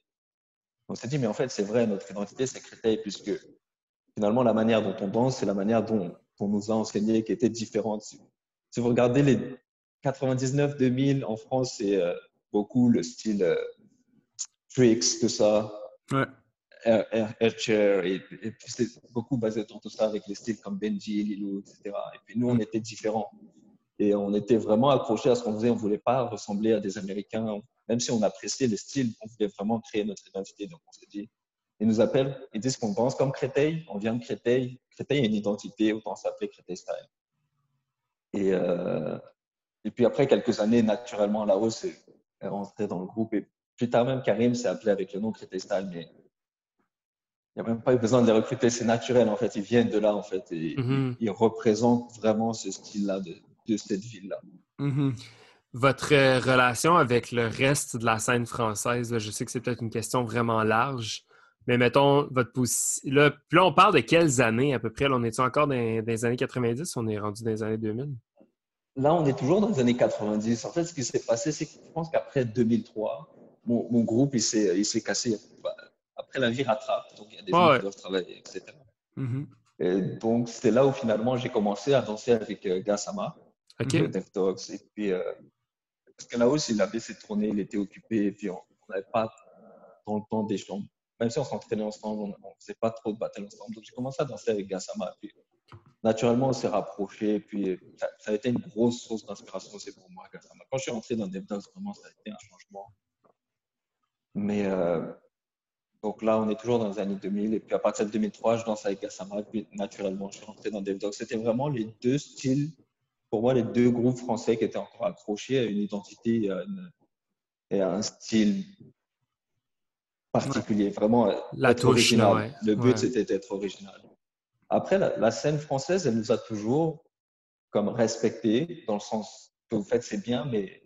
C: On s'est dit Mais en fait, c'est vrai, notre identité, c'est Créteil, puisque finalement, la manière dont on danse, c'est la manière dont on nous a enseigné qui était différente. Si, vous regardez les 99-2000 en France, c'est euh, beaucoup le style euh, tricks, tout ça.
B: Ouais.
C: Air, et, puis c'est beaucoup basé sur tout ça avec les styles comme Benji, Lilo, etc. Et puis nous, on était différents. Et on était vraiment accrochés à ce qu'on faisait. On ne voulait pas ressembler à des Américains. Même si on appréciait les styles, on voulait vraiment créer notre identité. Donc on s'est dit, ils nous appellent, ils disent qu'on pense comme Créteil, on vient de Créteil. Créteil a une identité, autant s'appeler Créteil Style. Et, euh, et puis après quelques années, naturellement, la hausse est rentrée dans le groupe. Et plus tard même, Karim s'est appelé avec le nom Créteil Style, mais il n'y a même pas eu besoin de les recruter, c'est naturel en fait. Ils viennent de là en fait et mhm. ils représentent vraiment ce style-là de, de, cette ville-là.
A: Mhm. Votre euh, relation avec le reste de la scène française, je sais que c'est peut-être une question vraiment large, mais mettons votre position. Là, là, on parle de quelles années à peu près? on est encore dans, les années 90 ou on est rendu dans les années 2000?
C: Là, on est toujours dans les années 90. En fait, ce qui s'est passé, c'est que je pense qu'après 2003, mon, mon groupe il s'est cassé après, la vie rattrape. Donc, il y a des gens qui doivent travailler, etc. Mm-hmm. Et donc, c'est là où finalement j'ai commencé à danser avec euh, Gassama,
A: okay.
C: Dogs. Et puis, euh, parce que là aussi, il avait ses tournées, il était occupé, et puis on n'avait pas dans le temps d'échanger, même si on s'entraînait ensemble, on ne faisait pas trop de battles ensemble. Donc, j'ai commencé à danser avec Gassama. Puis, naturellement, on s'est rapprochés. Puis, ça, a été une grosse source d'inspiration aussi pour moi, Gassama. Quand je suis entré dans DevDogs, vraiment, ça a été un changement. Mais euh, donc là, on est toujours dans les années 2000. Et puis, à partir de 2003, je danse avec Gassama. Puis, naturellement, je suis rentré dans DevDogs. C'était vraiment les deux styles, pour moi, les deux groupes français qui étaient encore accrochés à une identité et à un style particulier, vraiment
A: la touche, original.
C: Le but, c'était d'être original. Après, la, scène française, elle nous a toujours comme respecté, dans le sens que vous faites, c'est bien, mais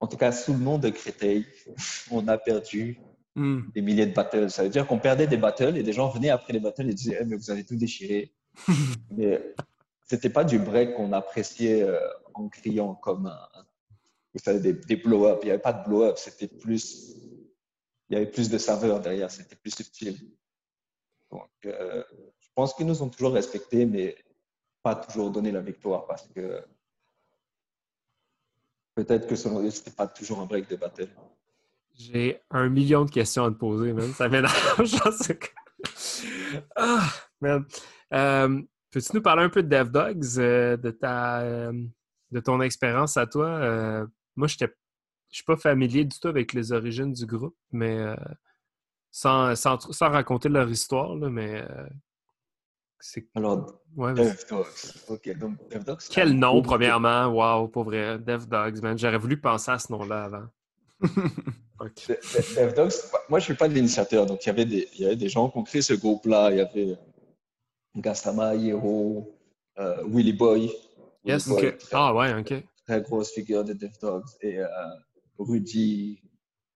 C: en tout cas, sous le nom de Créteil, on a perdu hmm. des milliers de battles. Ça veut dire qu'on perdait des battles et des gens venaient après les battles et disaient eh, mais vous avez tout déchiré. mais c'était pas du break qu'on appréciait euh, en criant comme un, vous savez, des, des blow-up. Il n'y avait pas de blow-up, c'était plus il y avait plus de saveur derrière, c'était plus subtil. Donc, euh, je pense qu'ils nous ont toujours respectés, mais pas toujours donné la victoire parce que peut-être que selon eux, ce n'était pas toujours un break de battle.
A: J'ai un million de questions à te poser, même. Ça m'énerve. ah, euh, Peux-tu nous parler un peu de DevDogs, euh, de, ta, de ton expérience à toi? moi, j'étais je suis pas familier du tout avec les origines du groupe, mais euh, sans, sans, sans, raconter leur histoire, là, mais euh.
C: Alors, ouais, DevDogs. OK, donc DevDogs.
A: Quel nom, premièrement? Wow, pour vrai. DevDogs, man. J'aurais voulu penser à ce nom-là avant.
C: okay. Moi, je suis pas de l'initiateur, donc il y avait des, il y avait des gens qui ont créé ce groupe-là. Il y avait euh, Gastama, Hero, Willy Boy.
A: Yes, ok. ah ouais, ok.
C: Très grosse figure de DevDogs. Et Rudy,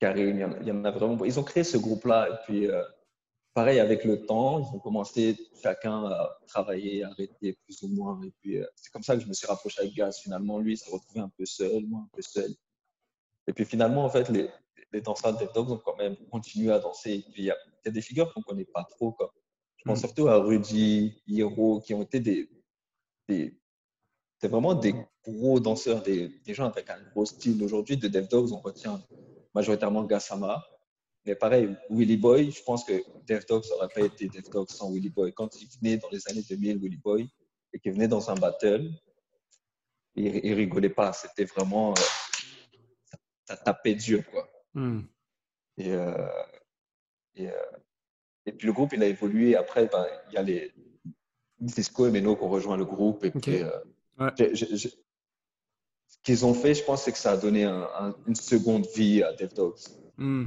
C: Karim, il y, en a vraiment. Ils ont créé ce groupe-là. Et puis, euh, pareil, avec le temps, ils ont commencé chacun à travailler, à arrêter plus ou moins. Et puis, euh, c'est comme ça que je me suis rapproché avec Gaz. Finalement, lui, il s'est retrouvé un peu seul, moi un peu seul. Et puis, finalement, en fait, les, les danseurs de Dogs ont quand même continué à danser. Et puis, il y, a des figures qu'on ne connaît pas trop. Comme, je pense mm. surtout à Rudy, Hiro, qui ont été des, des c'est vraiment des gros danseurs, des, des, gens avec un gros style. Aujourd'hui, de DevDogs, on retient majoritairement Gassama. Mais pareil, Willy Boy, je pense que DevDogs n'aurait pas été DevDogs sans Willy Boy. Quand il venait dans les années 2000, Willy Boy, et qu'il venait dans un battle, il, il rigolait pas. C'était vraiment. Euh, ça, tapait dur, quoi. Hmm. Et, euh, et, euh, et, puis le groupe, il a évolué. Après, ben, il y a les Cisco et Meno qui ont rejoint le groupe. Et puis, ce qu'ils ont fait, je pense, c'est que ça a donné une seconde vie à DevDogs. Hmm.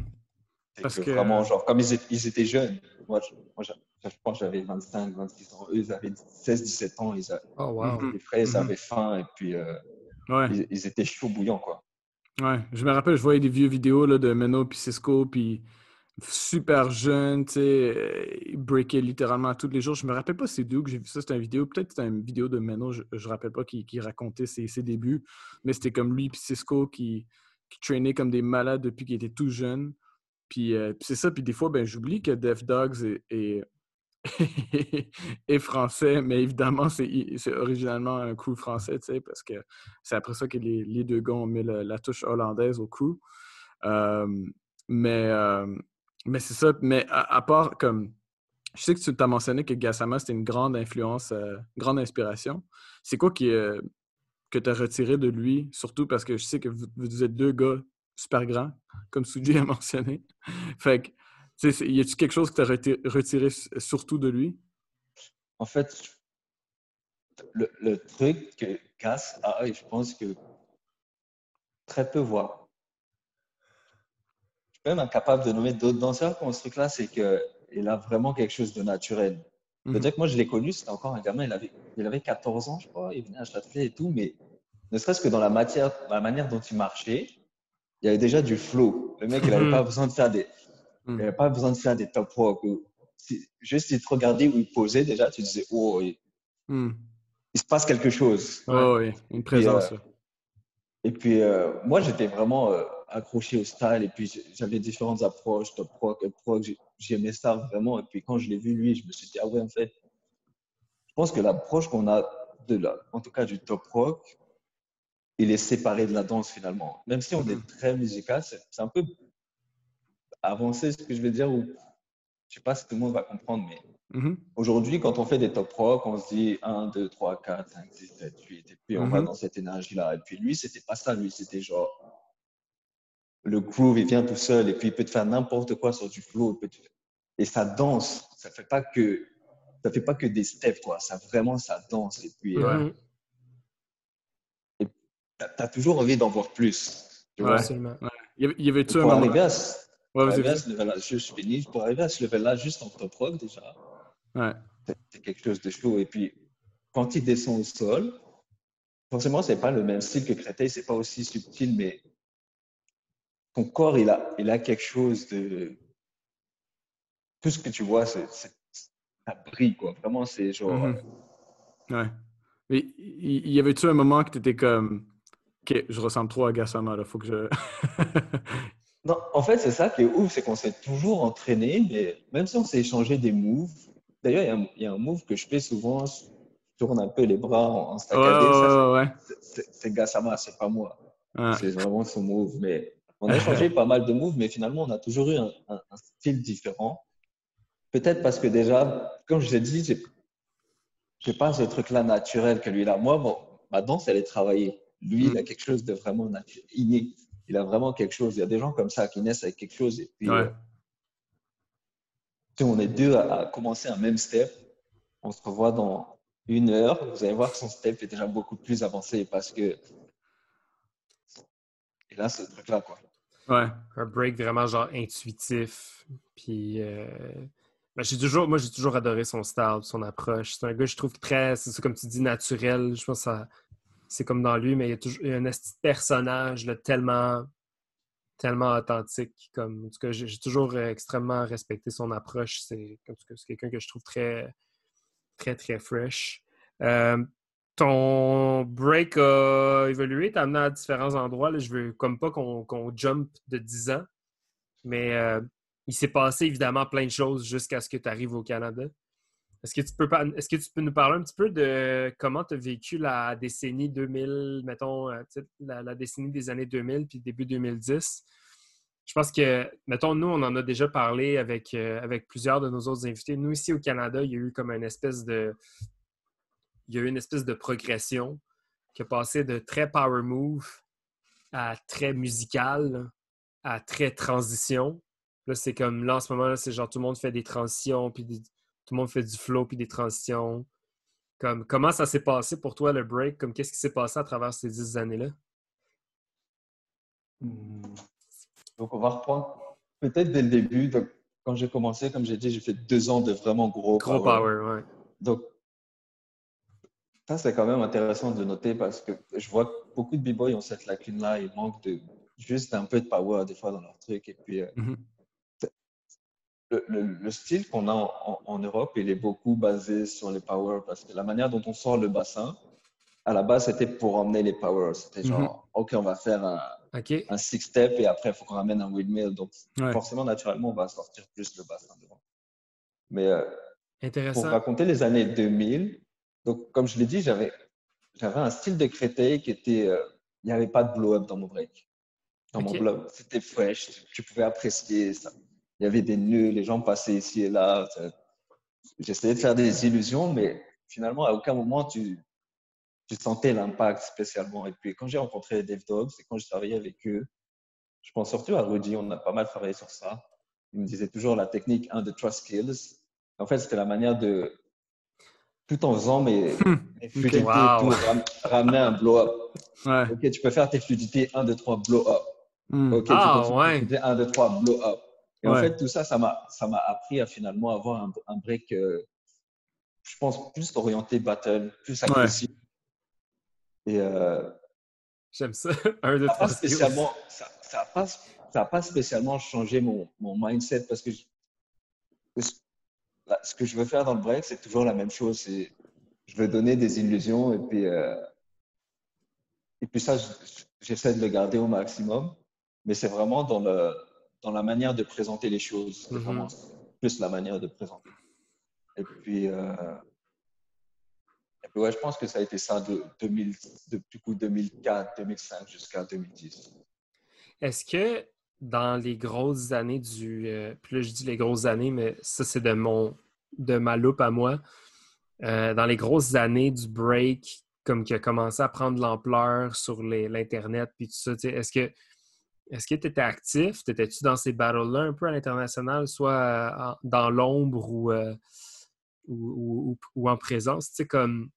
C: Parce que, vraiment, genre, comme ils, étaient jeunes, moi, je, pense que j'avais 25, 26 ans, eux, ils avaient 16, 17 ans, ils
A: oh, wow.
C: les frères, ils avaient faim, et puis euh, ils, étaient chauds bouillants, quoi.
B: Ouais, je me rappelle, je voyais des vieux vidéos là, de Menno puis Cisco, puis super jeune, tu sais, il breakait littéralement tous les jours. Je me rappelle pas c'est d'où que j'ai vu ça, c'était une vidéo, peut-être c'était une vidéo de Menno, je, je rappelle pas, qui, racontait ses, débuts, mais c'était comme lui et Cisco qui, qui traînaient comme des malades depuis qu'il était tout jeune. Puis, euh, c'est ça, puis des fois, ben, j'oublie que Def Dogs est, est, français, mais évidemment, c'est originalement un crew français, tu sais, parce que c'est après ça que les, les, deux gars ont mis la, touche hollandaise au. Euh, mais, mais c'est ça. Mais à, part comme. Je sais que tu t'as mentionné que Gassama, c'était une grande influence, euh, grande inspiration. C'est quoi qui, que tu as retiré de lui, surtout parce que je sais que vous, êtes deux gars super grands, comme Suji a mentionné. fait que, y a-tu quelque chose que tu as retiré, surtout de lui?
C: En fait, le, truc que Gass a, je pense que très peu voient même incapable de nommer d'autres danseurs comme ce truc-là, c'est qu'il a vraiment quelque chose de naturel. Mhm. Peut-être que moi, je l'ai connu, c'était encore un gamin, il avait, il avait 14 ans, je crois, il venait à Châtelet et tout, mais ne serait-ce que dans la, matière, la manière dont il marchait, il y avait déjà du flow. Le mec, il n'avait mhm. pas besoin de faire des, il mhm. pas besoin de faire des top rock. Juste, il te regardait où il posait, déjà, tu disais, oh, il, se passe quelque chose.
B: Oh, oui, une présence.
C: Et puis, euh, moi, j'étais vraiment euh, accroché au style. Et puis, j'avais différentes approches, top rock, up rock. J'aimais ça vraiment. Et puis, quand je l'ai vu, lui, je me suis dit, ah ouais, en fait, je pense que l'approche qu'on a, de la, en tout cas du top rock, il est séparé de la danse finalement. Même si on est très musical, c'est un peu. Avancer ce que je veux dire ou je sais pas si tout le monde va comprendre, mais
B: Mhm.
C: aujourd'hui, quand on fait des top rock, on se dit 1, 2, 3, 4, 5, 6, 7, 8, et puis on va
B: Mhm.
C: dans cette énergie-là. Et puis lui, c'était pas ça, lui, c'était genre le groove, il vient tout seul, et puis il peut te faire n'importe quoi sur du flow. il peut te- Et ça danse, ça fait pas que ça fait pas que des steps, quoi. Ça vraiment, ça danse. Et puis, as toujours envie d'en voir plus. Tu
B: Ouais.
C: vois?
A: Absolument.
B: Il y avait-tu un moment. Ouais,
C: arriver à ce level-là, je, je finis, pour arriver à ce level-là, juste en top rock, déjà,
B: Ouais.
C: c'est quelque chose de chaud. Et puis, quand il descend au sol, forcément, c'est pas le même style que Créteil, c'est pas aussi subtil, mais ton corps, il a, il a quelque chose de. Tout ce que tu vois, c'est, ça brille, quoi. Vraiment, c'est genre.
B: Mhm. Ouais. Mais il il y avait-tu un moment que tu étais comme. Ok, je ressemble trop à Gassama, là, faut que je.
C: Non, en fait, c'est ça qui est ouf, c'est qu'on s'est toujours entraîné, mais même si on s'est échangé des moves, d'ailleurs, il y a un- il y, a un move que je fais souvent, je tourne un peu les bras en, en saccadé,
B: ouais, ouais, ouais.
C: c'est- Gassama, c'est pas moi. C'est vraiment son move. Mais on a échangé pas mal de moves, mais finalement, on a toujours eu un, un- un style différent. Peut-être parce que déjà, comme je l'ai dit, j'ai j'ai pas ce truc-là naturel que lui a. Moi, bon, ma danse, elle est travaillée. Lui, il a quelque chose de vraiment naturel, inné. Il a vraiment quelque chose. Il y a des gens comme ça qui naissent avec quelque chose. Et puis,
B: Ouais.
C: euh, si on est deux à, à commencer un même step, on se revoit dans une heure. Vous allez voir que son step est déjà beaucoup plus avancé parce que. Et là, ce truc-là, quoi.
B: Ouais.
A: un break vraiment genre intuitif. Puis euh, ben, j'ai toujours, moi j'ai toujours adoré son style, son approche. C'est un gars, je trouve très, c'est comme tu dis, naturel. Je pense que ça, c'est comme dans lui, mais il y a toujours un personnage tellement, tellement authentique. Comme, en tout cas, j'ai toujours euh, extrêmement respecté son approche. C'est, quelqu'un que je trouve très, très, très fresh. Euh, ton break a évolué, t'as amené à différents endroits. Là. Je veux comme pas qu'on qu'on jump de 10 ans, mais euh, il s'est passé évidemment plein de choses jusqu'à ce que tu arrives au Canada. Est-ce que, tu peux est-ce que tu peux nous parler un petit peu de comment tu as vécu la décennie 2000, mettons, euh, la, la décennie des années 2000 puis début 2010? Je pense que, mettons, nous, on en a déjà parlé avec, euh, avec plusieurs de nos autres invités. Nous, ici au Canada, il y a eu comme une espèce de, il y a eu une espèce de progression qui a passé de très power move à très musical à très transition. Là, c'est comme là en ce moment, c'est genre tout le monde fait des transitions, puis des- le monde fait du flow, puis des transitions. Comme, comment ça s'est passé pour toi le break? Comme qu'est-ce qui s'est passé à travers ces dix années-là?
C: Hmm. Donc, on va reprendre peut-être dès le début. Donc, quand j'ai commencé, comme j'ai dit, j'ai fait deux ans de vraiment gros,
A: Gros power, ouais.
C: Donc, ça, c'est quand même intéressant de noter parce que je vois que beaucoup de b-boys ont cette lacune-là. Ils manquent de juste un peu de power des fois dans leur truc. Et puis, euh,
B: Mhm.
C: Le, le- le style qu'on a en, en- en Europe, il est beaucoup basé sur les powers parce que la manière dont on sort le bassin, à la base, c'était pour emmener les powers. C'était genre, OK, on va faire un, six-step et après, il faut qu'on ramène un windmill. Donc,
B: Ouais.
C: forcément, naturellement, on va sortir plus le bassin devant. Mais euh, pour
A: Intéressant.
C: raconter les années 2000, donc, comme je l'ai dit, j'avais un style de Créteil qui était. euh, il n'y avait pas de blow-up dans mon break. Dans mon blow c'était fresh. Tu pouvais apprécier ça. Il y avait des nœuds, les gens passaient ici et là. J'essayais de faire des illusions, mais finalement, à aucun moment, tu, tu sentais l'impact spécialement. Et puis, quand j'ai rencontré Dave Dobbs et quand je travaillais avec eux, je pense surtout à Rudy, on a pas mal travaillé sur ça. Il me disait toujours la technique 1 de Trust Skills. En fait, c'était la manière de, tout en faisant mes, mes fluidités,
A: Wow.
C: tout, ram- ramener un blow-up.
B: Ouais.
C: Ok, tu peux faire tes fluidités 1, 2, 3, blow-up.
B: Hmm.
C: Ok,
A: Ah,
C: tu continues
A: ouais.
C: tes fluidités 1, 2, 3, blow-up. Et en fait, tout ça, ça m'a ça m'a appris à finalement avoir un, un break, euh, je pense, plus orienté battle, plus agressif. Et euh,
A: J'aime ça. Un, deux,
C: ça n'a pas spécialement, ça, ça a pas, ça a pas spécialement changé mon, mon mindset parce que je- que ce, là, ce que je veux faire dans le break, c'est toujours la même chose. C'est, je veux donner des illusions et puis, euh, et puis ça, je- j'essaie de le garder au maximum. Mais c'est vraiment dans, le, dans la manière de présenter les choses.
A: Mhm.
C: vraiment plus la manière de présenter. Et puis, euh, et puis ouais, je pense que ça a été ça de, 2000, de, du coup 2004, 2005 jusqu'à 2010.
A: Est-ce que dans les grosses années du. Euh, puis là, je dis les grosses années, mais ça, c'est de mon de ma loupe à moi. Euh, dans les grosses années du break, comme qui a commencé à prendre l'ampleur sur l'Internet, puis tout ça, est-ce que est-ce que tu étais actif? T'étais-tu dans ces battles-là un peu à l'international, soit dans l'ombre euh, ou, ou, en présence? Tu sais, comme,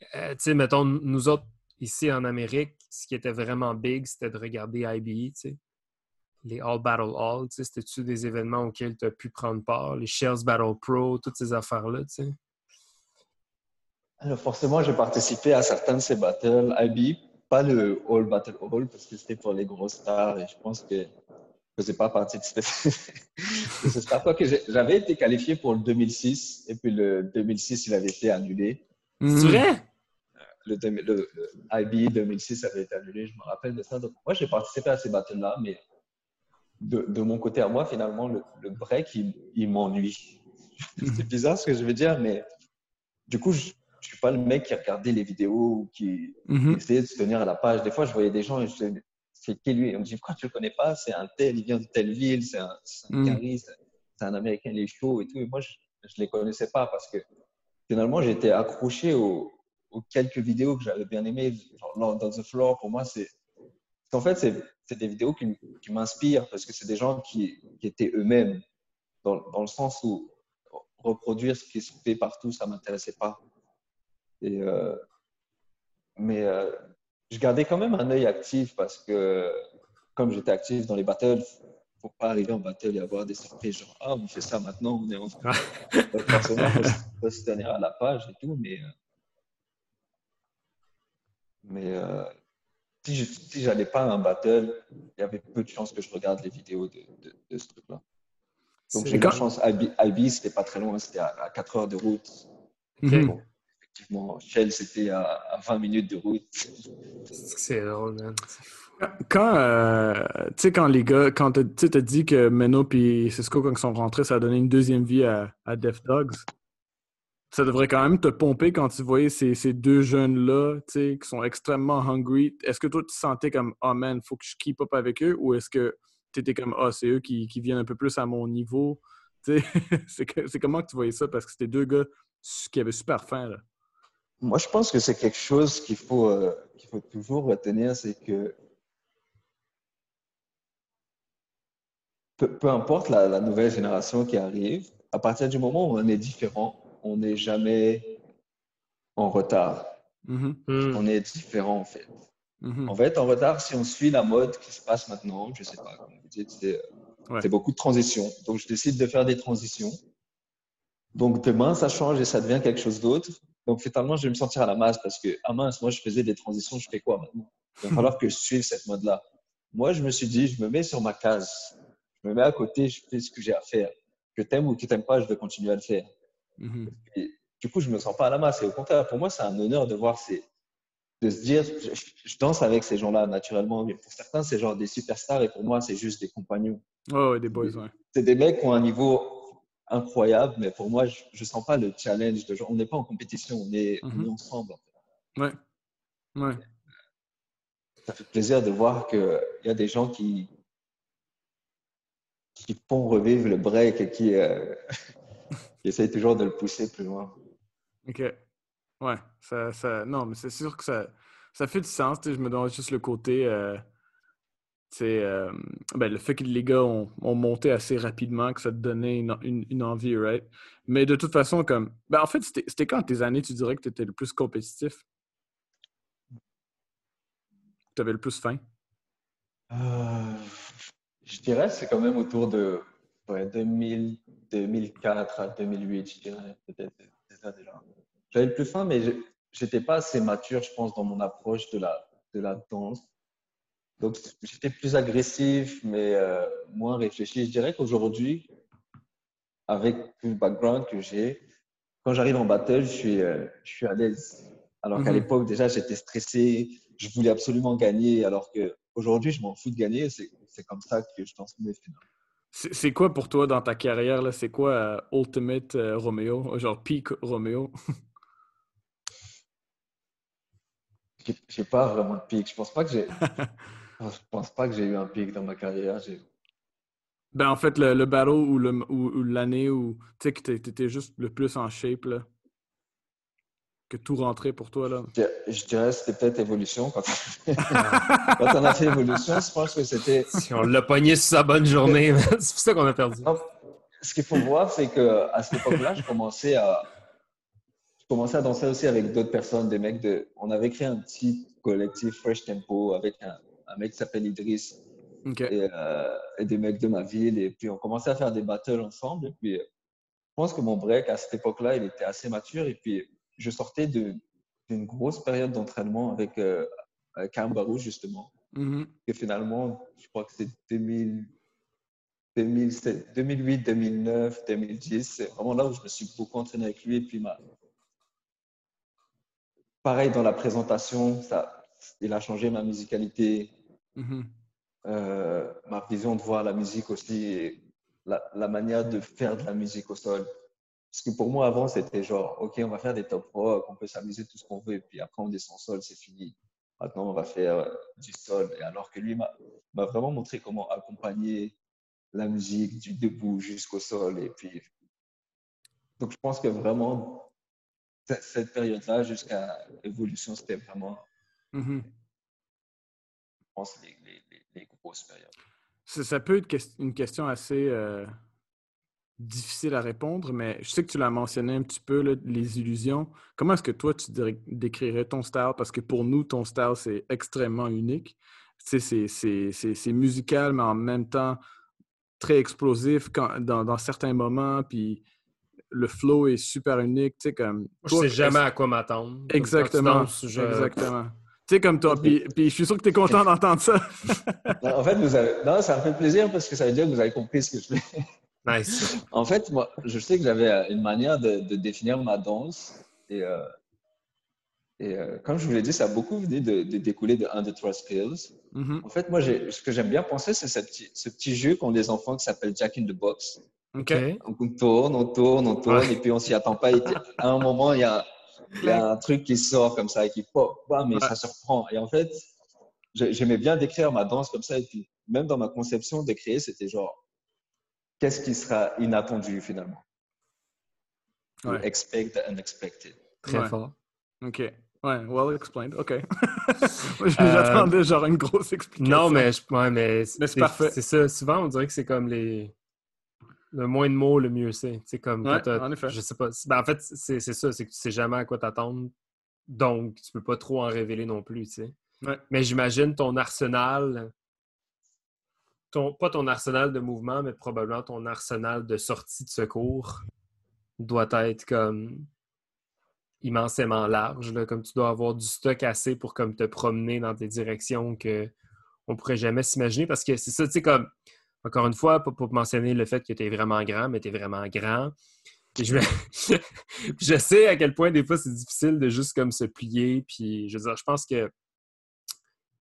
A: tu sais, mettons, nous autres, ici en Amérique, ce qui était vraiment big, c'était de regarder IBE, tu sais les All Battle All, c'était-tu des événements auxquels tu as pu prendre part, les Shells Battle Pro, toutes ces affaires-là, tu sais?
C: Alors forcément, j'ai participé à certains de ces battles IB, pas le All Battle All parce que c'était pour les grosses stars et je pense que je faisais pas partie de cette stars. que j'avais été qualifié pour le 2006 et puis le 2006, il avait été annulé.
A: C'est vrai?
C: Le, le, IB 2006 avait été annulé, je me rappelle de ça. Donc, moi, j'ai participé à ces battles-là, mais de, mon côté à moi, finalement, le, break, il, m'ennuie. C'est bizarre ce que je veux dire, mais du coup, je ne suis pas le mec qui regardait les vidéos ou qui mhm. essayait de se tenir à la page. Des fois, je voyais des gens et je disais, c'est qui lui? On me dit, pourquoi tu le connais pas? C'est un tel, il vient de telle ville, c'est un, un mhm. c'est un Américain, il est chaud et tout. Et moi, je ne les connaissais pas parce que finalement, j'étais accroché aux, quelques vidéos que j'avais bien aimées. Genre, dans The Floor, pour moi, c'est. En fait, c'est des vidéos qui, m'inspirent parce que c'est des gens qui, étaient eux-mêmes, dans, le sens où reproduire ce qui se fait partout, ça ne m'intéressait pas. Et, euh, mais euh, je gardais quand même un œil actif parce que, comme j'étais actif dans les battles, il ne faut pas arriver en battle et avoir des surprises genre Ah, on fait ça maintenant, on est en train. Forcément, il faut, se tenir à la page et tout, mais. Euh, si je n'allais pas à un battle, il y avait peu de chances que je regarde les vidéos de, ce truc-là. Donc j'ai eu la chance. IB, c'était pas très loin, c'était à, 4 heures de route. Mhm. Effectivement, Shell, c'était à, 20 minutes de route.
A: C'est drôle, man.
B: Quand, euh, quand les gars, quand tu as dit que Meno et Cisco, quand ils sont rentrés, ça a donné une deuxième vie à, à Def Dogs, ça devrait quand même te pomper quand tu voyais ces, ces deux jeunes-là, qui sont extrêmement hungry. Est-ce que toi, tu sentais comme, oh man, faut que je keep up avec eux, ou est-ce que tu étais comme, oh, c'est eux qui, qui, viennent un peu plus à mon niveau? c'est comment que tu voyais ça? Parce que c'était deux gars qui avaient super faim. Là.
C: Moi, je pense que c'est quelque chose qu'il faut, euh, qu'il faut toujours retenir, c'est que peu, peu importe la, la nouvelle génération qui arrive, à partir du moment où on est différent, on n'est jamais en retard. Mm-hmm. Hmm. On est différent en fait. Mm-hmm. On va être en retard si on suit la mode qui se passe maintenant. Je sais pas, comme vous dites, c'est beaucoup de transitions. Donc, je décide de faire des transitions. Donc, demain, ça change et ça devient quelque chose d'autre. Donc, finalement, je vais me sentir à la masse parce que, ah mince, moi, je faisais des transitions, je fais quoi maintenant? Il va falloir que je suive cette mode-là. Moi, je me suis dit, je me mets sur ma case. Je me mets à côté, je fais ce que j'ai à faire. Que t'aimes ou que t'aimes pas, je vais continuer à le faire. Mhm. du coup, je me sens pas à la masse. Et au contraire, pour moi, c'est un honneur de voir ces, de se dire, je, danse avec ces gens-là naturellement. Mais pour certains, c'est genre des superstars et pour moi, c'est juste des compagnons.
B: Oh, des boys,
C: C'est des mecs qui ont un niveau incroyable, mais pour moi, je, ne sens pas le challenge de genre, on n'est pas en compétition, on est, mhm. ensemble.
B: Ouais. Ouais.
C: Ça fait plaisir de voir qu'il y a des gens qui, qui font revivre le break et qui, euh, J'essaie toujours de le pousser plus loin.
B: OK. Ouais. Ça, ça... Non, mais c'est sûr que ça, ça fait du sens. Je me donne juste le côté. Euh, euh, ben, le fait que les gars ont, ont, monté assez rapidement, que ça te donnait une, une, envie, right? Mais de toute façon, comme. Ben, en fait, c'était quand tes années, tu dirais que tu étais le plus compétitif? Tu avais le plus faim?
C: Euh, je dirais c'est quand même autour de 2000, 2004 à 2008, je dirais, peut-être. J'avais le plus faim, mais j'étais pas assez mature, je pense, dans mon approche de la, de la danse. Donc, j'étais plus agressif, mais euh, moins réfléchi. Je dirais qu'aujourd'hui, avec le background que j'ai, quand j'arrive en battle, je suis, euh, je suis à l'aise. Alors qu'à mhm. l'époque, déjà, j'étais stressé, je voulais absolument gagner, alors qu'aujourd'hui, je m'en fous de gagner. C'est comme ça que je danse mes finales.
B: C'est quoi pour toi dans ta carrière? C'est quoi euh, Ultimate Romeo? Genre Peak Romeo?
C: j'ai pas vraiment de peak. Je pense pas que j'ai. Je pense pas que j'ai eu un pic dans ma carrière.
B: Ben, en fait, le, le battle ou l'année où tu sais que t'é- t'étais juste le plus en shape, là. Que tout rentrait pour toi, là.
C: Je je dirais que c'était peut-être évolution. Quand, quand on a fait évolution, je pense que c'était.
A: Si on l'a pogné sur sa bonne journée, c'est pour ça qu'on a perdu.
C: Non, Ce qu'il faut voir, c'est qu'à cette époque-là, je commençais à. Je commençais à danser aussi avec d'autres personnes, des mecs de. On avait créé un petit collectif Fresh Tempo avec un, un mec qui s'appelle Idriss et, euh, et des mecs de ma ville. Et puis on commençait à faire des battles ensemble. Et puis je pense que mon break à cette époque-là, il était assez mature. Et puis je sortais d'une grosse période d'entraînement avec, euh, avec Karim Barou, justement.
B: Mhm.
C: Et finalement, je crois que c'est 2000 2007 2008, 2009, 2010. C'est vraiment là où je me suis beaucoup entraîné avec lui. Et puis, ma... pareil, dans la présentation, ça, il a changé ma musicalité,
B: Mhm.
C: euh, ma vision de voir la musique aussi, et la, la manière de faire de la musique au sol. Parce que pour moi, avant, c'était genre, OK, on va faire des top rock, on peut s'amuser tout ce qu'on veut, et puis après, on descend au sol, c'est fini. Maintenant, on va faire euh, du sol. Et alors que lui m'a vraiment montré comment accompagner la musique du debout jusqu'au sol. Et puis, donc, je pense que vraiment, cette- période-là, jusqu'à l'évolution, c'était vraiment,
B: Mhm.
C: je pense, les, les, les, les grosses périodes.
B: Ça, ça peut être une question assez euh, difficile à répondre, mais je sais que tu l'as mentionné un petit peu, là, les illusions. Comment est-ce que toi, tu dé- décrirais ton style? Parce que pour nous, ton style, c'est extrêmement unique. Tu sais, c'est- c'est- c'est c'est musical, mais en même temps très explosif quand- dans, dans certains moments, puis le flow est super unique. Tu sais, comme...
A: Moi, je sais jamais à quoi m'attendre.
B: Exactement.
A: danses, je-
B: Exactement. Tu sais, comme toi. Puis, puis je suis sûr que tu es content d'entendre ça.
C: Non, En fait, vous avez... non, ça me fait plaisir parce que ça veut dire que vous avez compris ce que je fais.
A: Nice.
C: En fait, moi, je sais que j'avais euh, une manière de, de définir ma danse. Et, euh, et euh, comme je vous l'ai dit, ça a beaucoup venu de, de découler de un, deux, trois skills.
B: Mhm.
C: En fait, moi, ce que j'aime bien penser, c'est ce petit, ce petit jeu qu'ont les enfants qui s'appelle Jack in the Box.
B: OK.
C: Donc, on tourne, on tourne, on tourne,
A: Ouais.
C: et puis on s'y attend pas. Et à un moment, il y a, il y a un truc qui sort comme ça et qui pop, bam,
B: Ouais.
C: ça se reprend. Et en fait, j'ai- j'aimais bien décrire ma danse comme ça. Et puis, même dans ma conception de créer, c'était genre, qu'est-ce qui sera inattendu finalement?
B: Ouais.
C: Expect the unexpected.
A: Très
B: Ouais.
A: fort.
B: OK. Ouais, well explained. OK. Moi, J'attendais genre une grosse explication.
A: Non, mais, je- ouais, mais,
B: Mais c'est parfait.
A: C'est ça. Souvent, on dirait que c'est comme les. Le moins de mots, le mieux c'est. C'est comme.
B: Ouais, en effet.
A: Je sais pas. Ben, en fait, c'est c'est ça. C'est que tu sais jamais à quoi t'attendre. Donc, tu peux pas trop en révéler non plus, tu sais.
B: Ouais.
A: Mais j'imagine ton arsenal. Ton, pas ton arsenal de mouvement, mais probablement ton arsenal de sortie de secours doit être comme immensément large. Là, comme tu dois avoir du stock assez pour comme te promener dans des directions que on pourrait jamais s'imaginer. Parce que c'est ça, tu sais, comme encore une fois, pour, pour mentionner le fait que tu es vraiment grand, mais tu es vraiment grand. Je, sais à quel point des fois c'est difficile de juste comme se plier. Puis je je pense que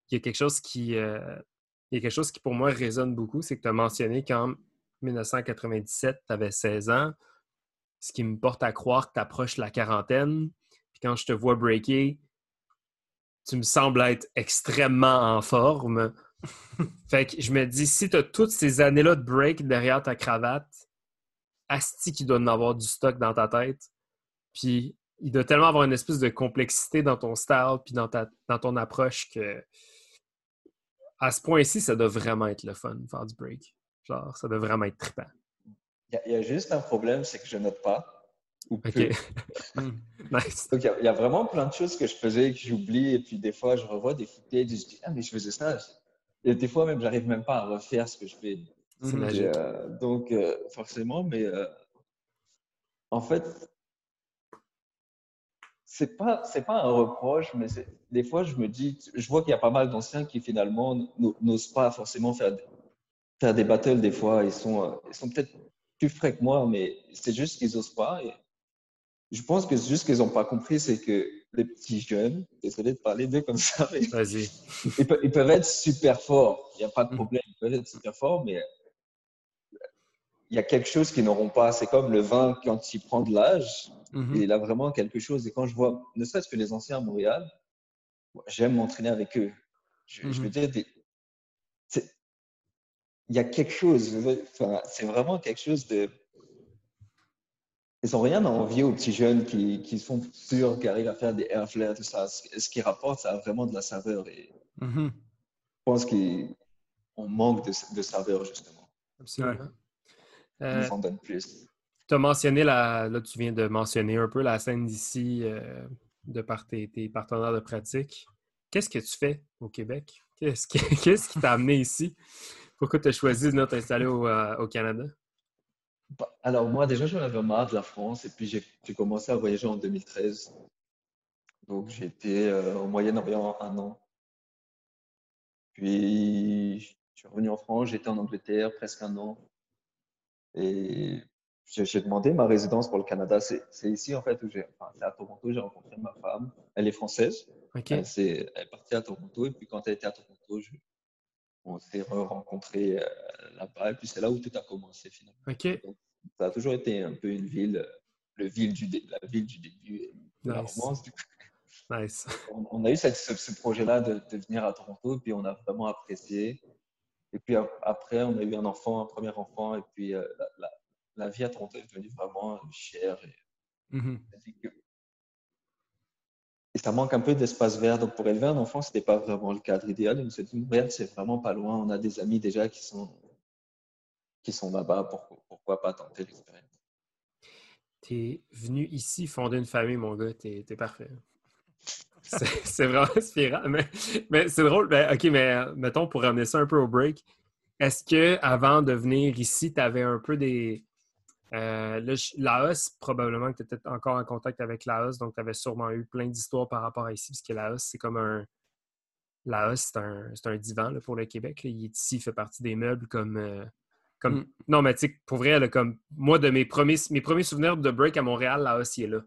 A: il y a quelque chose qui. euh, il y a quelque chose qui pour moi résonne beaucoup, c'est que tu as mentionné qu'en 1997, tu avais 16 ans, ce qui me porte à croire que tu approches la quarantaine. Puis quand je te vois breaker, tu me sembles être extrêmement en forme. fait que je me dis, si tu as toutes ces années-là de break derrière ta cravate, Asti qui doit en avoir du stock dans ta tête. Puis il doit tellement avoir une espèce de complexité dans ton style puis dans, ta, dans ton approche que à ce point-ci, ça doit vraiment être le fun de faire du break. Genre, ça doit vraiment être trippant.
C: Il y, a- il y a juste un problème, c'est que je note pas. Ou
A: OK.
C: peu.
B: Hmm.
A: nice.
C: Donc, il y, a, il y a vraiment plein de choses que je faisais que j'oublie. Et puis, des fois, je revois des footage et je dis, ah, mais je faisais ça. Et des fois, même, j'arrive même pas à refaire ce que je fais. Et, euh, donc, euh, forcément, mais euh, en fait, c'est pas, c'est pas un reproche, mais des fois, je me dis, je vois qu'il y a pas mal d'anciens qui finalement n'osent pas forcément faire, des- faire des battles. Des fois, ils sont, ils sont peut-être plus frais que moi, mais c'est juste qu'ils osent pas. Et je pense que c'est juste qu'ils n'ont pas compris, c'est que les petits jeunes, désolé de parler d'eux comme ça, mais
A: Vas-y.
C: ils, peuvent, ils peuvent être super forts. Il n'y a pas de
B: Mhm.
C: problème. Ils peuvent être super forts, mais il y a quelque chose qu'ils n'auront pas. C'est comme le vin, quand il prend de l'âge,
B: Mhm.
C: il a vraiment quelque chose. Et quand je vois, ne serait-ce que les anciens à Montréal, j'aime m'entraîner avec eux. Je, je veux
B: Mhm.
C: dire, des- il y a quelque chose. Enfin, c'est vraiment quelque chose de. Ils n'ont rien à envier aux petits jeunes qui, qui sont sûrs, qui arrivent à faire des air flares, tout ça. Ce, ce qui rapporte, ça a vraiment de la saveur. Et
B: Mhm.
C: je pense qu'on manque de, de saveur, justement.
A: Absolument.
C: On
A: Euh,
C: en donne plus.
A: tu as mentionné, la, là, tu viens de mentionner un peu la scène d'ici euh, de par tes, tes partenaires de pratique. Qu'est-ce que tu fais au Québec? Qu'est-ce qui t'a amené ici? Pourquoi tu as choisi de t'installer au, euh, au Canada?
C: Bah, Alors, moi, déjà, j'en avais marre de la France. Et puis, j'ai commencé à voyager en 2013. Donc, j'ai été euh, au Moyen-Orient un an. Puis, je suis revenu en France. J'étais en Angleterre presque un an. Et j'ai demandé ma résidence pour le Canada. C'est ici, en fait, où j'ai. Enfin, c'est à Toronto, j'ai rencontré ma femme. Elle est française.
A: OK.
C: Elle, s'est- elle est partie à Toronto. Et puis, quand elle était à Toronto, je- on s'est rencontrés là-bas. Et puis, c'est là où tout a commencé, finalement.
A: OK.
C: Ça a toujours été un peu une ville, euh, le ville du la ville du début la
A: Nice.
C: romance. Du coup,
A: Nice.
C: on, on a eu cette- ce, ce projet-là de, de venir à Toronto, et puis on a vraiment apprécié. Et puis ap- après, on a eu un enfant, un premier enfant, et puis euh, la, la- la vie à Toronto est devenue vraiment chère. Et,
B: Mhm.
C: Et ça manque un peu d'espace vert. Donc pour élever un enfant, ce n'était pas vraiment le cadre idéal. Et on s'est dit, Montréal, c'est vraiment pas loin. On a des amis déjà qui sont, qui sont là-bas. Pourquoi, pourquoi pas tenter l'expérience?
A: T'es venu ici fonder une famille, mon gars. T'es t'es parfait. C'est vraiment inspirant. Mais, mais c'est drôle. Ben, OK, mais mettons, pour ramener ça un peu au break, est-ce que avant de venir ici, tu avais un peu des. Euh, là, je- Laos, probablement que tu étais encore en contact avec Laos, donc tu avais sûrement eu plein d'histoires par rapport à ici, puisque Laos, c'est comme un. Laos, c'est un, c'est un divan là, pour le Québec. là. Il est ici, il fait partie des meubles comme. euh, comme...
B: Mm.
A: Non, mais tu sais, pour vrai, là, comme moi, de mes premiers, mes premiers souvenirs de break à Montréal, Laos, il est là.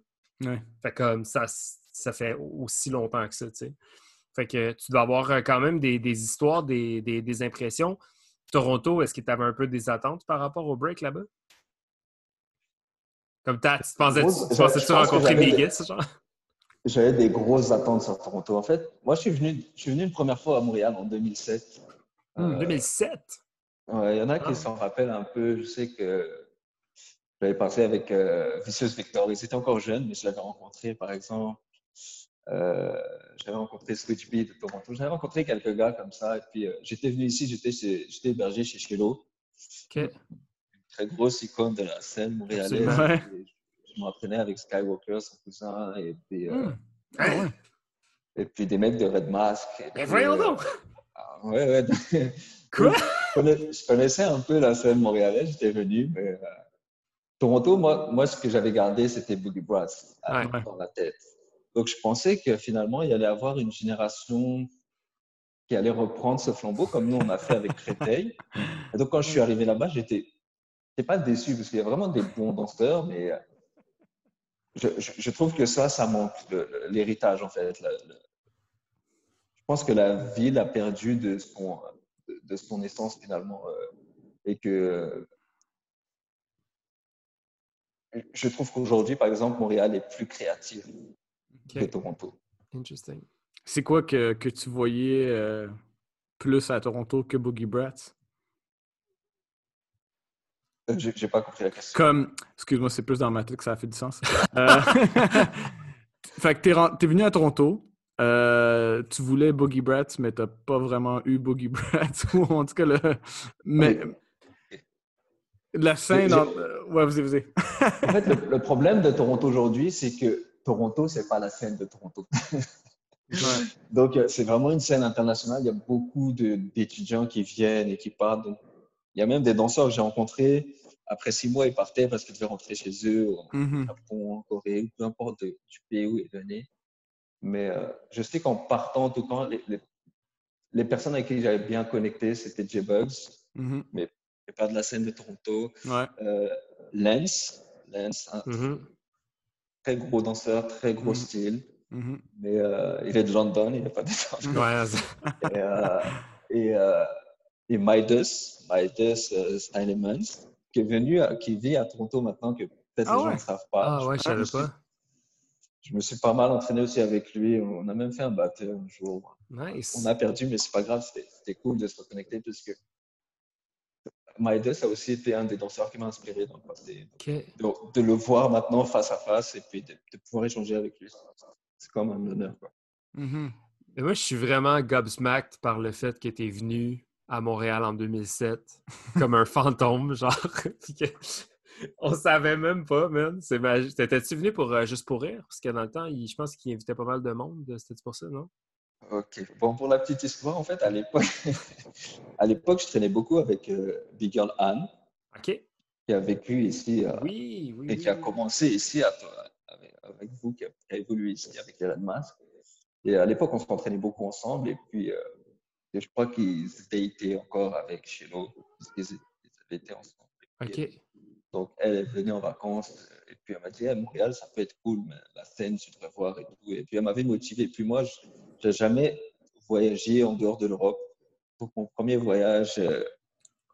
B: Ouais.
A: Fait comme ça, ça fait aussi longtemps que ça, tu sais. Fait que tu dois avoir euh, quand même des, des histoires, des, des- des impressions. Toronto, est-ce que tu avais un peu des attentes par rapport au break là-bas? Comme t'as- tu pensais,
C: Gros,
A: tu pensais tu rencontrer Miguel, genre?
C: J'avais des grosses attentes sur Toronto. En fait, moi, je suis venu, je suis venu une première fois à Montréal en 2007. Euh,
A: 2007?
C: ouais, Il y en a qui
A: Ah.
C: s'en rappellent un peu. Je sais que j'avais passé avec euh, Vicious Victor. Ils étaient encore jeunes, mais je l'avais rencontré, par exemple. Euh, j'avais rencontré Switch de Toronto. J'avais rencontré quelques gars comme ça. Et puis, euh, j'étais venu ici, j'étais hébergé chez Chelo,
A: OK.
C: Très grosse icône de la scène montréalaise. Je, m'entraînais avec Skywalker, son cousin, et puis, euh,
B: Hmm. Ah ouais.
C: et puis des mecs de Red Mask. Et
A: Mais voyons
C: euh,
A: donc!
C: ah, ouais, ouais.
A: Quoi?
C: je, connais- je connaissais un peu la scène montréalaise, j'étais venu, mais euh, Toronto, moi, moi, ce que j'avais gardé, c'était Boogie Brass
A: Ouais.
C: dans la tête. Donc, je pensais que finalement, il y allait avoir une génération qui allait reprendre ce flambeau, comme nous, on a fait avec Créteil. Et donc, quand je suis arrivé là-bas, j'étais j'étais pas déçu, parce qu'il y a vraiment des bons danseurs, mais euh, je, je- je trouve que ça, ça manque, l'héritage, en fait. Je pense que la ville a perdu de son, de, de son essence, finalement, euh, et que je trouve qu'aujourd'hui, par exemple, Montréal est plus créatif que
A: OK.
C: Toronto.
A: Interesting.
B: C'est quoi que, que tu voyais euh, plus à Toronto que Boogie Brats?
C: Euh, J'ai pas compris la question.
B: Comme, excuse-moi, c'est plus dans ma tête que ça a fait du sens. Euh, fait que t'es, venu à Toronto, euh, tu voulais Boogie Brats, mais t'as pas vraiment eu Boogie Brats, ou en tout cas, le, mais la scène... En- euh, ouais, vas-y, vas-y.
C: En fait, le, le problème de Toronto aujourd'hui, c'est que Toronto, c'est pas la scène de Toronto. Donc, c'est vraiment une scène internationale. Il y a beaucoup de- d'étudiants qui viennent et qui partent. Donc, il y a même des danseurs que j'ai rencontrés. Après six mois, ils partaient parce qu'ils devaient rentrer chez eux, au
B: Mhm.
C: Japon, en Corée, ou peu importe de- du pays où ils venaient. Mais euh, je sais qu'en partant, en tout cas, les, les- les personnes avec qui j'avais bien connecté, c'était J-Bugs,
B: Mhm.
C: c'est pas de la scène de Toronto.
B: Ouais.
C: Euh, Lance, Lance, un
A: Mhm.
C: très gros danseur, très gros style. Mais euh, il est de London, il n'est pas de Toronto.
A: Ouais,
C: Et, euh, et, et Midas, Midas Steinemans, qui est venu, à- qui vit à Toronto maintenant, que peut-être
B: Ah
C: les gens ne savent pas.
A: Ah ouais, je savais
C: me suis-
A: pas.
C: Je me suis pas mal entraîné aussi avec lui. On a même fait un battle un jour.
A: Nice.
C: On a perdu, mais c'est pas grave, c'était cool de se reconnecter parce que Midas a aussi été un des danseurs qui m'a inspiré. Donc, de le voir maintenant face à face et puis de, de pouvoir échanger avec lui, c'est comme un honneur. Quoi.
B: Mhm.
A: Mais moi, je suis vraiment gobsmacked par le fait que tu es venu à Montréal en 2007 comme un fantôme, genre. On savait même pas, man. C'est magique. T'étais-tu venu pour euh, juste pour rire? Parce que dans le temps, il- je pense qu'il invitait pas mal de monde. C'était pour ça, non?
C: Ok. Bon, pour la petite histoire, en fait, à l'époque, à l'époque, je traînais beaucoup avec euh, Big Girl Anne,
A: OK.
C: qui a vécu ici euh,
A: Oui, oui.
C: et qui a commencé ici à- avec, avec vous, qui a, qui a évolué ici avec Elon Musk. Et à l'époque, on s'entraînait beaucoup ensemble. Et puis, euh, je crois qu'ils étaient été encore avec Chelo, parce qu'ils avaient été ensemble. Et puis,
A: OK.
C: Donc, elle est venue en vacances et puis elle m'a dit, à Montréal, ça peut être cool, mais la scène, tu devrais voir et tout. Et puis, elle m'avait motivé. Et puis, moi, je n'ai jamais voyagé en dehors de l'Europe. Donc, mon premier voyage euh,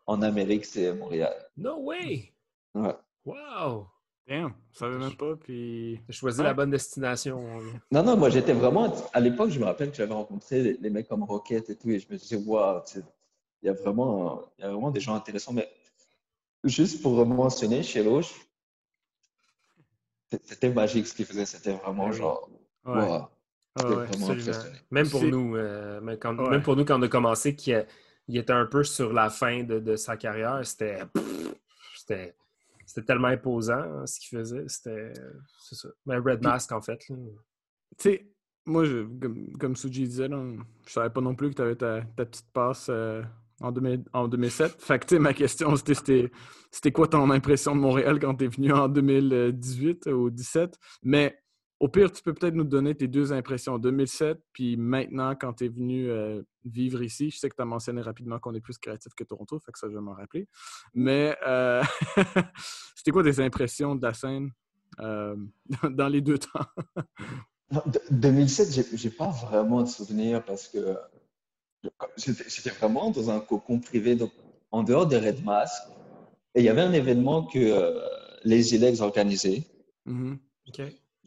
C: en Amérique, c'est Montréal.
A: No way!
C: Ouais.
A: Wow!
B: Damn, je savais même pas, puis...
A: T'as choisi
B: Ouais.
A: la bonne destination.
C: Non, non, moi, j'étais vraiment. À l'époque, je me rappelle que j'avais rencontré les, les mecs comme Rocket et tout. Et je me disais, waouh, il y, a vraiment- il y a vraiment des gens intéressants. Mais juste pour mentionner, chez Loche, c'était magique ce qu'ils faisaient. C'était vraiment
A: Ah
C: genre,
B: Ouais,
C: waouh.
B: ouais,
C: J'étais
B: ouais.
A: Même pour nous, euh, même, quand-
B: Ouais.
A: même pour nous, quand on a commencé, qu'il était un peu sur la fin de, de sa carrière, c'était c'était c'était tellement imposant hein, ce qu'il faisait. C'était c'est ça. Mais Red Mask, en fait.
B: Tu sais, moi, je, comme, comme Suji disait, là, je savais pas non plus que tu avais ta, ta petite passe euh, en, 2000 en 2007. Fait que, tu sais, ma question, c'était, c'était c'était quoi ton impression de Montréal quand tu es venu en 2018 ou 2017? Mais au pire, tu peux peut-être nous donner tes deux impressions, 2007, puis maintenant, quand tu es venu euh, vivre ici. Je sais que tu as mentionné rapidement qu'on est plus créatif que Toronto, fait que ça, je vais m'en rappeler. Mais euh, c'était quoi tes impressions de la scène euh, dans les deux temps?
C: Non, de- 2007, j'ai- pas vraiment de souvenirs parce que j'étais vraiment dans un cocon privé, donc en dehors des Red Mask. Et il y avait un événement que euh, les Ilex organisaient.
B: Mhm.
A: OK.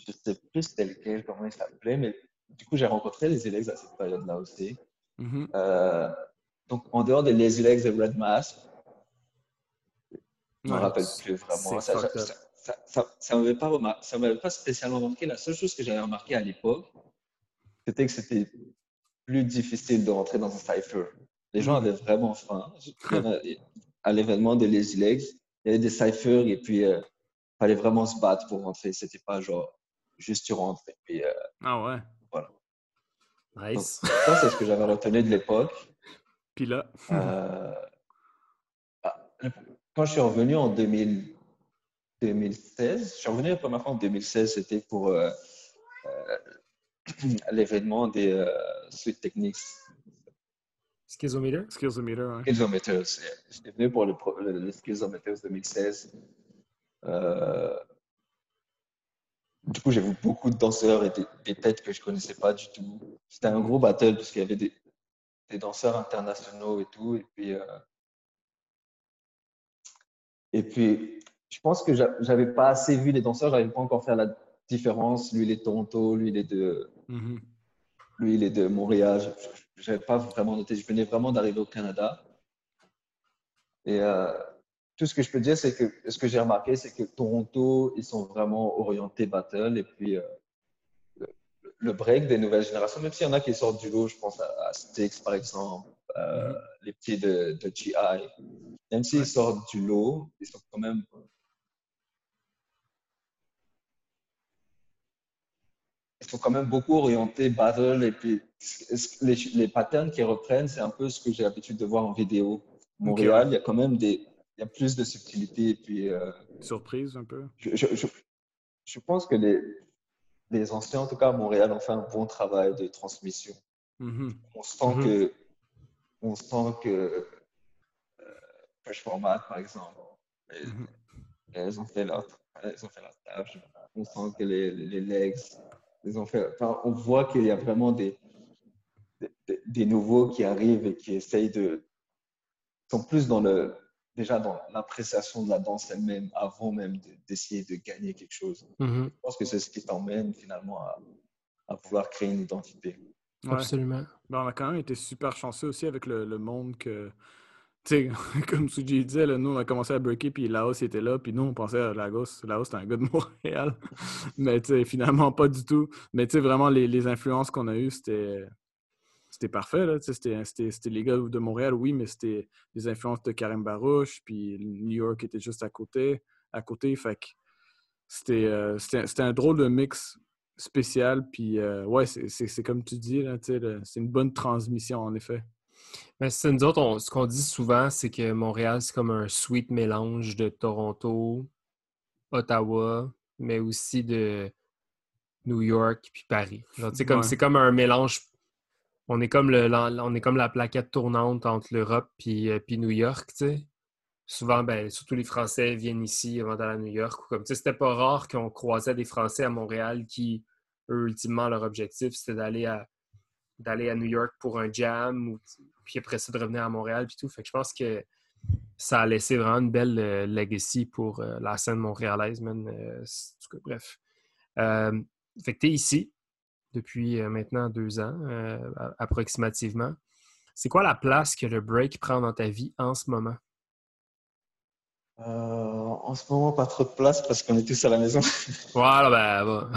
C: Je sais plus c'était lequel, comment il s'appelait, mais du coup, j'ai rencontré les Ilex à cette période-là aussi.
B: Mhm.
C: Euh, donc, en dehors des les Ilex et Red Mask, je me
B: Ouais.
C: rappelle plus vraiment. Ça ça, ça, ça, ça m'avait pas, m'avait spécialement marqué. La seule chose que j'avais remarqué à l'époque, c'était que c'était plus difficile de rentrer dans un cypher. Les gens
B: Mhm.
C: avaient vraiment faim. À l'événement des Lazy Legs, il y avait des cyphers et puis il fallait vraiment se battre pour rentrer. C'était pas genre juste tu rentres. Et puis, euh,
B: Ah ouais.
A: Nice.
C: ça, c'est ce que j'avais retenu de l'époque.
B: Puis là.
C: Euh, ah, quand je suis revenu en 2000 2016, je suis revenu la première fois en 2016, c'était pour euh, euh, l'événement des euh, Sweet Techniques
A: Schizometer?
B: Skillsometer, ouais.
C: Skillsometers. J'étais venu pour le, le, le Skillsometers 2016. Euh, du coup, j'ai vu beaucoup de danseurs et des, des têtes que je connaissais pas du tout. C'était un gros battle parce qu'il y avait des, des danseurs internationaux et tout. Et puis, euh, et puis, je pense que j'a- j'avais pas assez vu les danseurs, j'avais pas encore fait la différence. Lui, il est de Toronto, lui, il est de,
B: Mhm.
C: lui, il est de Montréal. Je n'avais pas vraiment noté. Je venais vraiment d'arriver au Canada. Et euh, tout ce que je peux dire, c'est que ce que j'ai remarqué, c'est que Toronto, ils sont vraiment orientés battle. Et puis, euh, le, le break des nouvelles générations, même s'il y en a qui sortent du lot, je pense à, à Styx, par exemple, euh,
B: Mhm.
C: les petits de, de GI. Même s'ils sortent du lot, ils sont quand même ils sont quand même beaucoup orientés battle et puis les, les patterns qu'ils reprennent, c'est un peu ce que j'ai l'habitude de voir en vidéo. Montréal, il y a quand même des, y a plus de subtilité et puis euh,
B: Surprise un peu.
C: je, je, je, je pense que les, les anciens, en tout cas à Montréal, ont fait un bon travail de transmission.
B: Mhm.
C: On sent
A: Mhm.
C: que, on sent que euh, Fresh Format, par exemple, elles,
B: Mhm.
C: elles ont fait leur, elles ont fait leur tâche. On sent que les, les legs, ils ont fait, enfin, on voit qu'il y a vraiment des, des, des nouveaux qui arrivent et qui essayent de, sont plus dans le, déjà dans l'appréciation de la danse elle-même avant même de- d'essayer de gagner quelque chose.
A: Mhm.
C: Je pense que c'est ce qui t'emmène finalement à, à vouloir créer une identité.
B: Ouais.
A: Absolument.
B: Ben, on a quand même été super chanceux aussi avec le, le monde que tu sais, comme Suji disait, là, nous, on a commencé à breaker, puis Laos était là, puis nous, on pensait à Lagos. Laos, c'était un gars de Montréal. Mais, tu sais, finalement, pas du tout. Mais, tu sais, vraiment, les, les influences qu'on a eues, c'était c'était parfait. Là, c'était, c'était, les gars de Montréal, oui, mais c'était des influences de Karim Barouche, puis New York était juste à côté. À côté fait que c'était, euh, c'était, un drôle de mix spécial. Puis, euh, ouais, c'est, comme tu dis, là, c'est une bonne transmission, en effet.
A: Mais c'est nous autres, ce qu'on dit souvent, c'est que Montréal, c'est comme un sweet mélange de Toronto, Ottawa, mais aussi de New York puis Paris. c'est comme, c'est comme un mélange on est comme le, on est comme la plaquette tournante entre l'Europe et euh, puis New York, tu sais. Souvent, ben, surtout les Français viennent ici avant d'aller à New York. Comme, c'était pas rare qu'on croisait des Français à Montréal qui, eux, ultimement, leur objectif, c'était d'aller à, à New York pour un jam, ou, puis après ça, de revenir à Montréal, puis tout. Fait que je pense que ça a laissé vraiment une belle euh, legacy pour euh, la scène montréalaise, man. bref. fait que t'es ici, depuis euh, maintenant deux ans, euh, approximativement. C'est quoi la place que le break prend dans ta vie en ce moment?
C: Euh, en ce moment, pas trop de place parce qu'on est tous à la maison.
A: voilà, ben,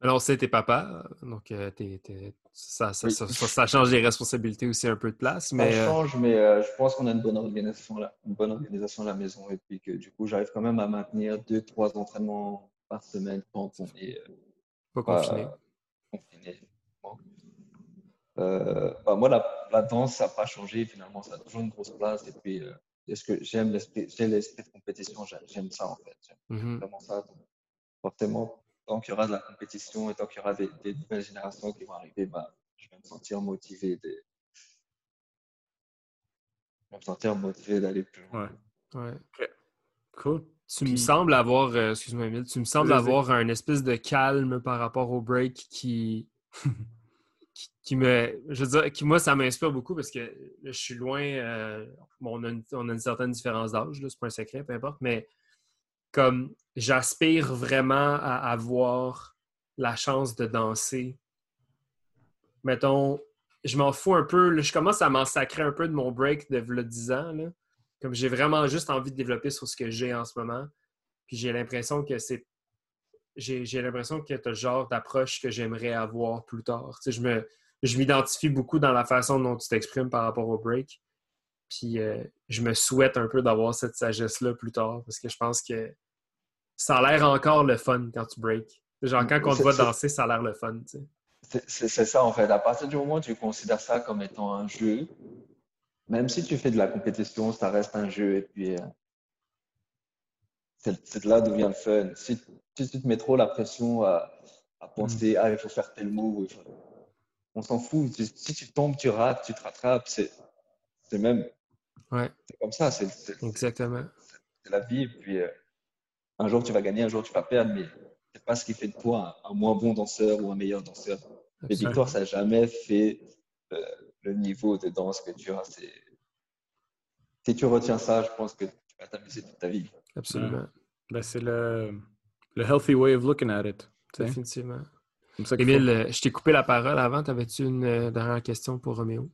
A: Alors, c'est tes papas, donc ça, ça, change les responsabilités aussi un peu de place. Mais,
C: ça change, mais je pense qu'on a une bonne organisation là, une bonne organisation à la maison et puis que du coup, j'arrive quand même à maintenir deux, trois entraînements par semaine quand on est
A: pas confiné.
C: Euh, bah, moi, la, la, danse, ça n'a pas changé. Finalement, ça a toujours une grosse place. Et puis, euh, est-ce que j'aime l'esprit, l'esprit de compétition J'aime ça, en fait. J'aime mm-hmm. vraiment ça. forcément, tant qu'il y aura de la compétition et tant qu'il y aura des, nouvelles générations qui vont arriver, bah, je vais me sentir motivé. De... Je vais me sentir motivé d'aller plus loin.
A: Ouais. ouais. Cool. Tu me sembles avoir, euh, excuse-moi, Emile, tu me sembles avoir un espèce de calme par rapport au break qui, qui, me, je veux dire, qui moi, ça m'inspire beaucoup parce que je suis loin, euh, on, a une, certaine différence d'âge, c'est pas un secret, peu importe, mais comme j'aspire vraiment à avoir la chance de danser. Mettons, je m'en fous un peu, je commence à m'en sacrer un peu de mon break de 10 ans, là. Comme j'ai vraiment juste envie de développer sur ce que j'ai en ce moment. Puis j'ai l'impression que c'est. J'ai l'impression que tu le genre d'approche que j'aimerais avoir plus tard. Tu sais, je me je m'identifie beaucoup dans la façon dont tu t'exprimes par rapport au break. Puis euh, je me souhaite un peu d'avoir cette sagesse-là plus tard parce que je pense que ça a l'air encore le fun quand tu break. Genre, quand on te voit danser, ça a l'air le fun. Tu
C: sais. C'est ça, en fait. À partir du moment où tu considères ça comme étant un jeu, même si tu fais de la compétition, ça reste un jeu. Et puis, euh, c'est là d'où vient le fun. Si, tu te mets trop la pression à, penser, mm. ah, il faut faire tel move, on s'en fout. Si, tu tombes, tu rates, tu te rattrapes. C'est même.
A: Ouais.
C: C'est comme ça. C'est
A: Exactement.
C: C'est la vie. Et puis, euh, un jour, tu vas gagner, un jour, tu vas perdre, mais c'est pas ce qui fait de toi un, moins bon danseur ou un meilleur danseur. Les victoires, ça n'a jamais fait. Euh, le niveau de danse que tu as. Si tu retiens ça, je pense que tu vas t'amuser toute ta vie.
A: Absolument.
B: Ben, c'est le, le healthy way of looking at it.
A: Définitivement. Émile, je t'ai coupé la parole avant. T'avais-tu une euh, dernière question pour Roméo?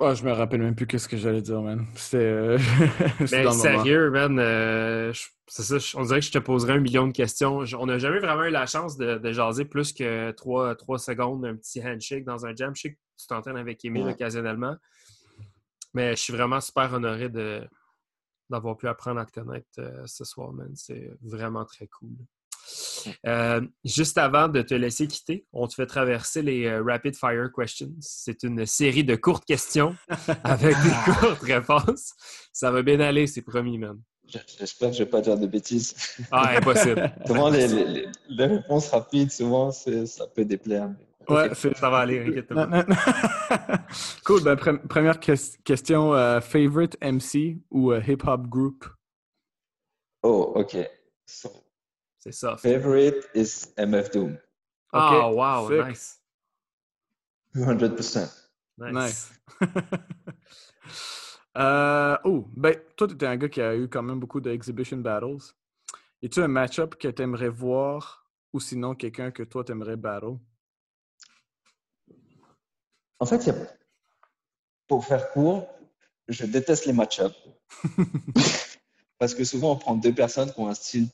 B: Oh, je me rappelle même plus qu'est-ce que j'allais dire, man. C'est. Euh...
A: Mais sérieux, man. Euh, c'est ça, on dirait que je te poserais un million de questions. On n'a jamais vraiment eu la chance de, de jaser plus que trois, trois, secondes, un petit handshake dans un jam. Je sais que tu t'entraînes avec Emile occasionnellement. Mais je suis vraiment super honoré d'avoir pu apprendre à te connaître euh, ce soir, man. C'est vraiment très cool. Euh, juste avant de te laisser quitter, on te fait traverser les euh, Rapid Fire Questions. C'est une série de courtes questions avec des courtes réponses. Ça va bien aller, c'est promis, man.
C: J'espère que je ne vais pas dire de bêtises.
A: Ah, impossible.
C: souvent, les, réponses rapides, souvent, ça peut déplaire.
A: Ouais, ça va aller, inquiète-toi.
B: cool. Ben, première question. Euh, favorite MC ou hip-hop group?
C: Oh, OK.
A: C'est ça.
C: Favorite is MF Doom.
A: Oh, wow, nice.
C: 200%.
B: Nice. euh, oh, ben, toi, tu étais un gars qui a eu quand même beaucoup d'exhibition battles. Y tu un match-up que tu aimerais voir ou sinon quelqu'un que toi, tu aimerais battle?
C: En fait, pour faire court, je déteste les match-ups. Parce que souvent, on prend deux personnes qui ont un style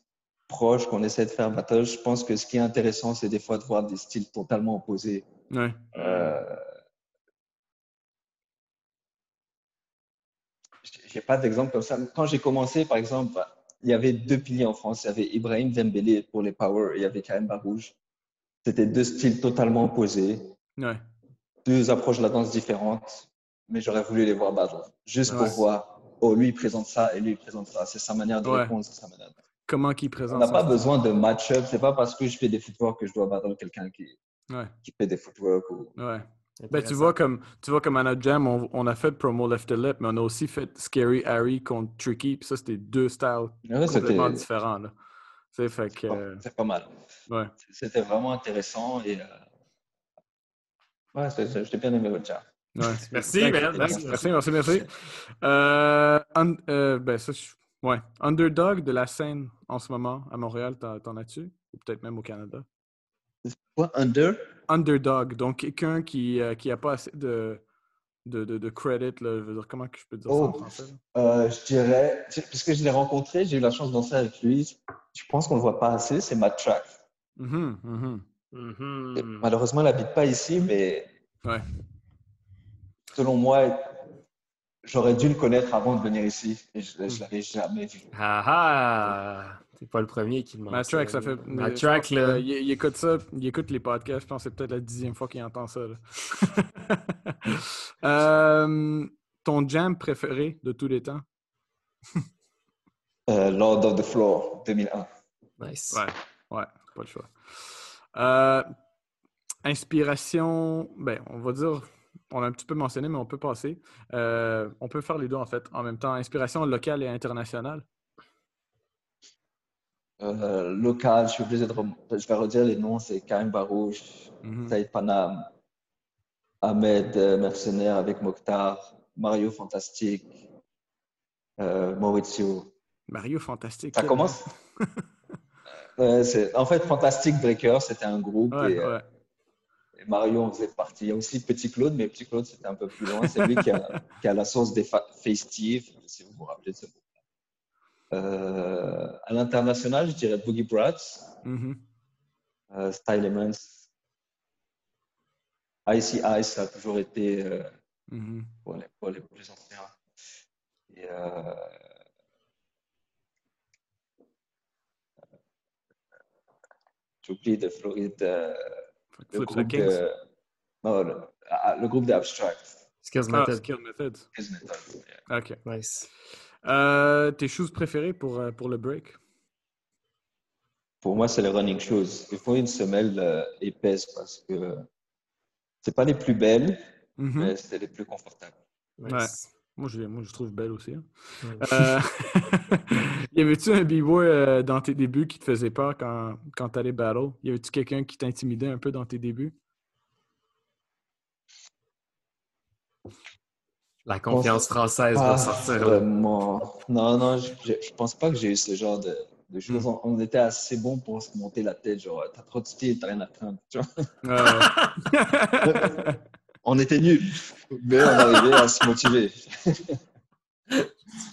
C: proche, qu'on essaie de faire battle. Je pense que ce qui est intéressant, c'est des fois de voir des styles totalement opposés.
B: Ouais.
C: Euh, J'ai pas d'exemple comme ça. Quand j'ai commencé, par exemple, il y avait deux piliers en France. Il y avait Ibrahim Dembélé pour les power et il y avait Karim Barouge. C'était deux styles totalement opposés,
B: Ouais.
C: Deux approches de la danse différentes, mais j'aurais voulu les voir battre. Juste pour voir, oh, lui, il présente ça et lui, il présente ça. C'est sa manière de
B: Ouais.
C: répondre, c'est sa manière de...
B: Comment qu'il
C: On
B: présente
C: n'a
B: son
C: pas
B: style.
C: besoin de match-up. C'est pas parce que je fais des footwork que je dois battre quelqu'un qui,
B: Ouais.
C: qui fait des footwork. Ou...
B: Ouais. Ben, tu vois, comme, tu vois, comme à notre jam, on, on a fait promo Left the Lip, mais on a aussi fait Scary Harry contre Tricky, puis ça, c'était deux styles complètement différents. Là. Tu sais, fait que.
C: c'est pas-
B: euh,
C: c'est pas mal.
B: ouais.
C: C'était vraiment intéressant et euh, ouais, c'est- c'est- j'ai bien aimé votre chat.
B: ouais.
A: Merci,
B: Thank-
A: man.
B: Merci, merci, merci. merci. Euh, un- euh, ben, ça, je- ouais. Underdog de la scène en ce moment à Montréal, t'en as-tu? Ou peut-être même au Canada?
C: Quoi, under?
B: Underdog, donc quelqu'un qui n'a qui a pas assez de, de, de, de credit, là, je veux dire, comment que je peux dire ça en
C: Oh.
B: français?
C: Euh, je dirais, tu- puisque je l'ai rencontré, j'ai eu la chance de danser avec lui. Je pense qu'on ne le voit pas assez, c'est Matt Track.
B: Mhm, mhm.
C: Malheureusement, il n'habite pas ici, mais
B: Ouais.
C: selon moi, j'aurais dû le connaître avant de venir ici. Et je ne l'avais jamais vu.
A: Ah ah! T'es pas le premier qui demande
B: Matt Track, ça fait. Je
A: Track, là.
B: il, il écoute ça, il écoute les podcasts, je pense que c'est peut-être la dixième fois qu'il entend ça. là. Euh, ton jam préféré de tous les temps?
C: Euh, Lord of the Floor, 2001.
A: Nice.
B: Ouais, ouais, pas le choix. Euh, inspiration, ben, on va dire, on a un petit peu mentionné, mais on peut passer. Euh, on peut faire les deux en fait, en même temps. Inspiration locale et internationale.
C: Euh, local, je suis obligé de rem- je vais redire les noms, c'est Karim Barouche. Saïd Panam, Ahmed euh, Mercenaire avec Mokhtar, Mario Fantastique, Maurizio.
B: Mario Fantastique.
C: Ça commence? Ouais, En fait, Fantastic Breaker, c'était un groupe
B: Ouais,
C: et, euh,
B: ouais.
C: et Mario en faisait partie. Il y a aussi Petit Claude, mais Petit Claude, c'était un peu plus loin. C'est lui qui a, qui a la source des festives, si vous vous rappelez de ce groupe. Euh, à l'international, je dirais Boogie Brats,
B: Mhm.
C: euh, Style Elements. Icy Ice, ça a toujours été euh,
B: Mhm.
C: pour, les, pour les plus anciens. Et, J'oublie de euh,
B: que
C: le groupe de, non, le, ah, le groupe d'Abstract.
A: Skills
B: Ah,
A: Method.
B: Skill Methods.
C: His Method, yeah.
B: Ok.
A: Nice.
B: Euh, tes shoes préférées pour, euh, pour le break?
C: Pour moi, c'est les running shoes. Il faut une semelle euh, épaisse parce que c'est pas les plus belles,
B: Mhm.
C: mais c'est les plus confortables.
A: Nice.
B: Moi, je, moi, je trouve belle aussi. hein.
A: Ouais.
B: Euh, y avait-tu un b-boy euh, dans tes débuts qui te faisait peur quand, quand t'allais battle? Y avait-tu quelqu'un qui t'intimidait un peu dans tes débuts?
A: La confiance française va sortir. là.
C: vraiment. Non, non, je, je, je pense pas que j'ai eu ce genre de, de choses.
B: Mm.
C: On, on était assez bons pour se monter la tête, genre, t'as trop de style, t'as rien à craindre. tu vois.
B: Euh,
C: On était nuls, mais on arrivait à se motiver.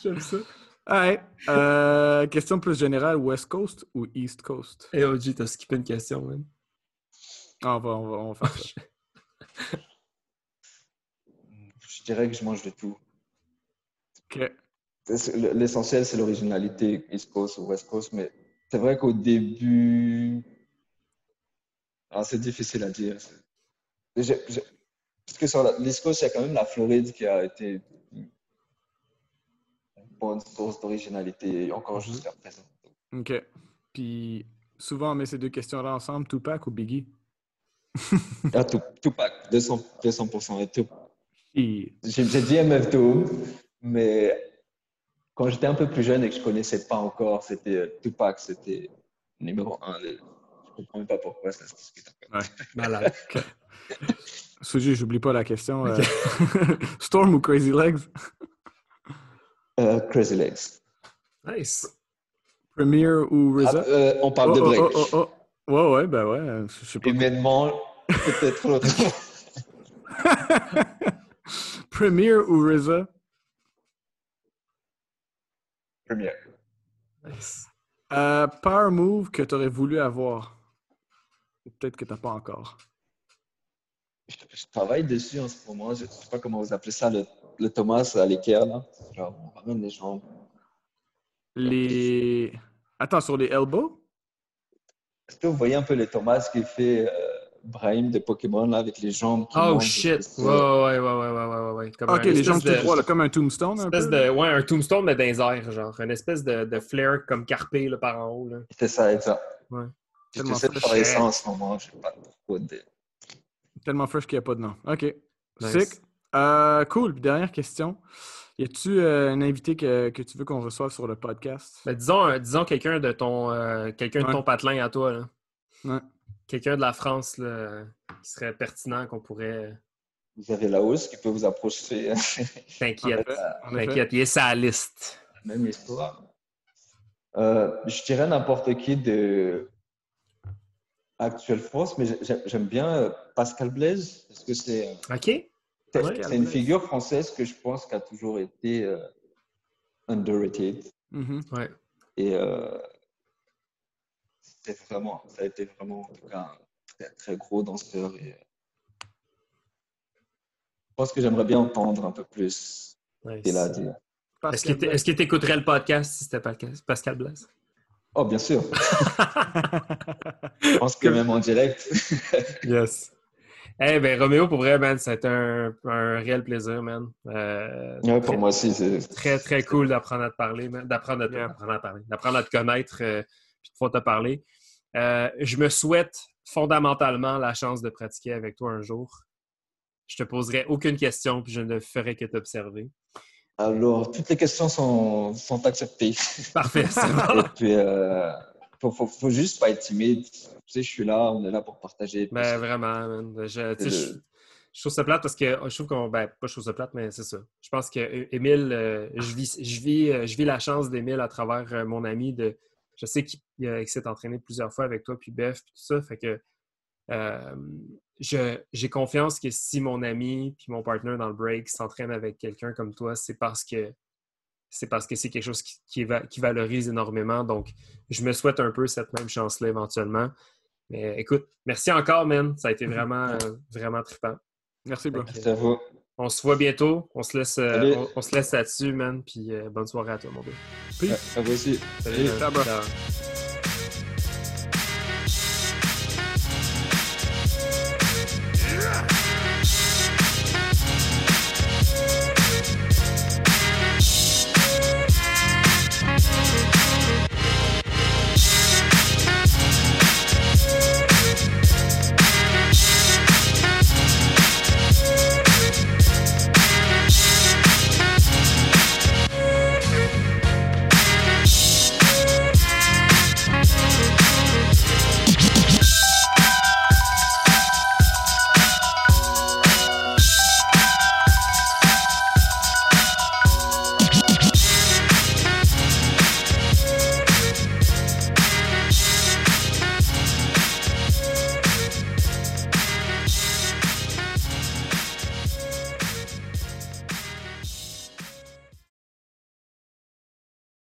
B: J'aime ça. Alright. Euh, question plus générale, West Coast ou East Coast?
A: Hey OG, t'as skippé une question, man.
B: Ah, on, va, on, va, on va faire ça.
C: Je dirais que je mange de tout.
B: Ok.
C: C'est- L'essentiel, c'est l'originalité, East Coast ou West Coast, mais c'est vrai qu'au début, ah, c'est difficile à dire. Parce que sur l'East Coast, il y a quand même la Floride qui a été une bonne source d'originalité, encore
B: Mhm.
C: jusqu'à présent.
B: OK. Puis souvent, on met ces deux questions-là ensemble, Tupac ou Biggie?
C: Ah, Tup- Tupac, 200%, 200% et tout. J'ai dit MF Doom, mais quand j'étais un peu plus jeune et que je connaissais pas encore, c'était euh, Tupac, c'était numéro un. Je comprends même pas pourquoi ça se discute encore.
A: Malade.
B: Suji, j'oublie pas la question. euh, Storm ou Crazy Legs?
C: Euh, Crazy Legs.
A: Nice.
B: Premier ou
C: Ah,
B: RZA?
C: euh, on parle
B: oh,
C: de
B: oh,
C: break.
B: oh, oh, oh. Ouais, ouais, ben ouais. Je sais pas.
C: Humainement, peut-être l'autre.
B: Premier ou RZA?
C: Premier.
A: Nice.
B: Euh, power move que tu aurais voulu avoir. Ou peut-être que t'as pas encore.
C: Je, travaille dessus en ce moment. Je ne sais pas comment vous appelez ça, le, le Thomas à l'équerre. là. Genre, on ramène les jambes.
B: Les. Attends, sur les elbows?
C: Est-ce que vous voyez un peu les Thomas qui fait euh, Brahim de Pokémon là, avec les jambes qui
A: Oh
C: montent
A: shit! Ouais, ouais, ouais, ouais, ouais, ouais. Comme
B: Ok,
A: un
B: les jambes
A: de-
B: tout droit, là, comme un tombstone un
A: espèce
B: peu.
A: de, ouais, un tombstone, mais dans les airs, genre. Une espèce de, de flare comme carpé là, par en haut. Là.
C: C'est ça, exact.
A: Ouais.
C: J'essaie de travailler ça en ce moment. Je pas trop de...
B: Tellement fresh qu'il n'y a pas de nom. OK.
A: Nice.
B: Sick. Euh, cool. Puis Dernière question. Y a-tu euh, un invité que, que tu veux qu'on reçoive sur le podcast?
A: Ben, disons, euh, disons quelqu'un de ton euh, quelqu'un de ton patelin à toi. Là.
B: Ouais.
A: Quelqu'un de la France là, qui serait pertinent qu'on pourrait.
C: Vous avez la hausse qui peut vous approcher.
A: T'inquiète. T'inquiète, il est sa liste.
C: Même histoire. Euh, je dirais n'importe qui de Actuelle France, mais j'ai- j'aime bien euh, Pascal Blaise, parce que c'est
A: OK?
C: c'est-
A: Ouais.
C: c'est une figure française que je pense qui a toujours été euh, underrated.
B: Mhm.
A: Ouais.
C: Et euh, vraiment, ça a été vraiment en tout cas, un très, très gros danseur. Et, euh, je pense que j'aimerais bien entendre un peu plus
A: Nice.
C: ce qu'il a à dire.
A: Est-ce est-ce que tu écouterais le podcast si c'était Pascal Blaise?
C: Oh, bien sûr. Je pense que même en direct.
A: Yes. Eh ben Roméo, pour vrai, man, c'est un, un réel plaisir, man. Euh,
C: Ouais,
A: très-
C: pour moi aussi, c'est
A: Très, très cool d'apprendre à te parler, man. d'apprendre à, te-
B: Yeah.
A: d'apprendre à parler, d'apprendre à te connaître, euh, puis de pouvoir te parler. Euh, je me souhaite fondamentalement la chance de pratiquer avec toi un jour. Je te poserai aucune question, puis je ne ferai que t'observer.
C: Alors, toutes les questions sont, sont acceptées.
A: Parfait, c'est
C: Et
A: bon.
C: puis, euh, faut, faut, faut juste pas être timide. Tu sais, je suis là, on est là pour partager.
A: Ben, vraiment, man. Je, tu sais, je,
C: le-
A: je trouve ça plate parce que je trouve qu'on. Ben, pas je trouve ça plate, mais c'est ça. Je pense que Émile, euh, je, vis, je, vis, euh, je vis la chance d'Émile à travers euh, mon ami. de Je sais qu'il s'est entraîné plusieurs fois avec toi, puis Bef, puis tout ça. Fait que j'ai confiance que si mon ami puis mon partner dans le break s'entraîne avec quelqu'un comme toi, c'est parce que c'est parce que c'est quelque chose qui, qui, va- qui valorise énormément. Donc, je me souhaite un peu cette même chance-là éventuellement. Mais écoute, merci encore, man. Ça a été vraiment, euh, vraiment trippant.
B: Merci, bro.
C: Merci à vous.
A: on se voit bientôt. On se laisse, euh, on, on se laisse là-dessus, man. Puis euh, bonne soirée à toi, mon gars.
C: À vous aussi.
A: Salut.
B: Ciao, bro.
A: Ciao.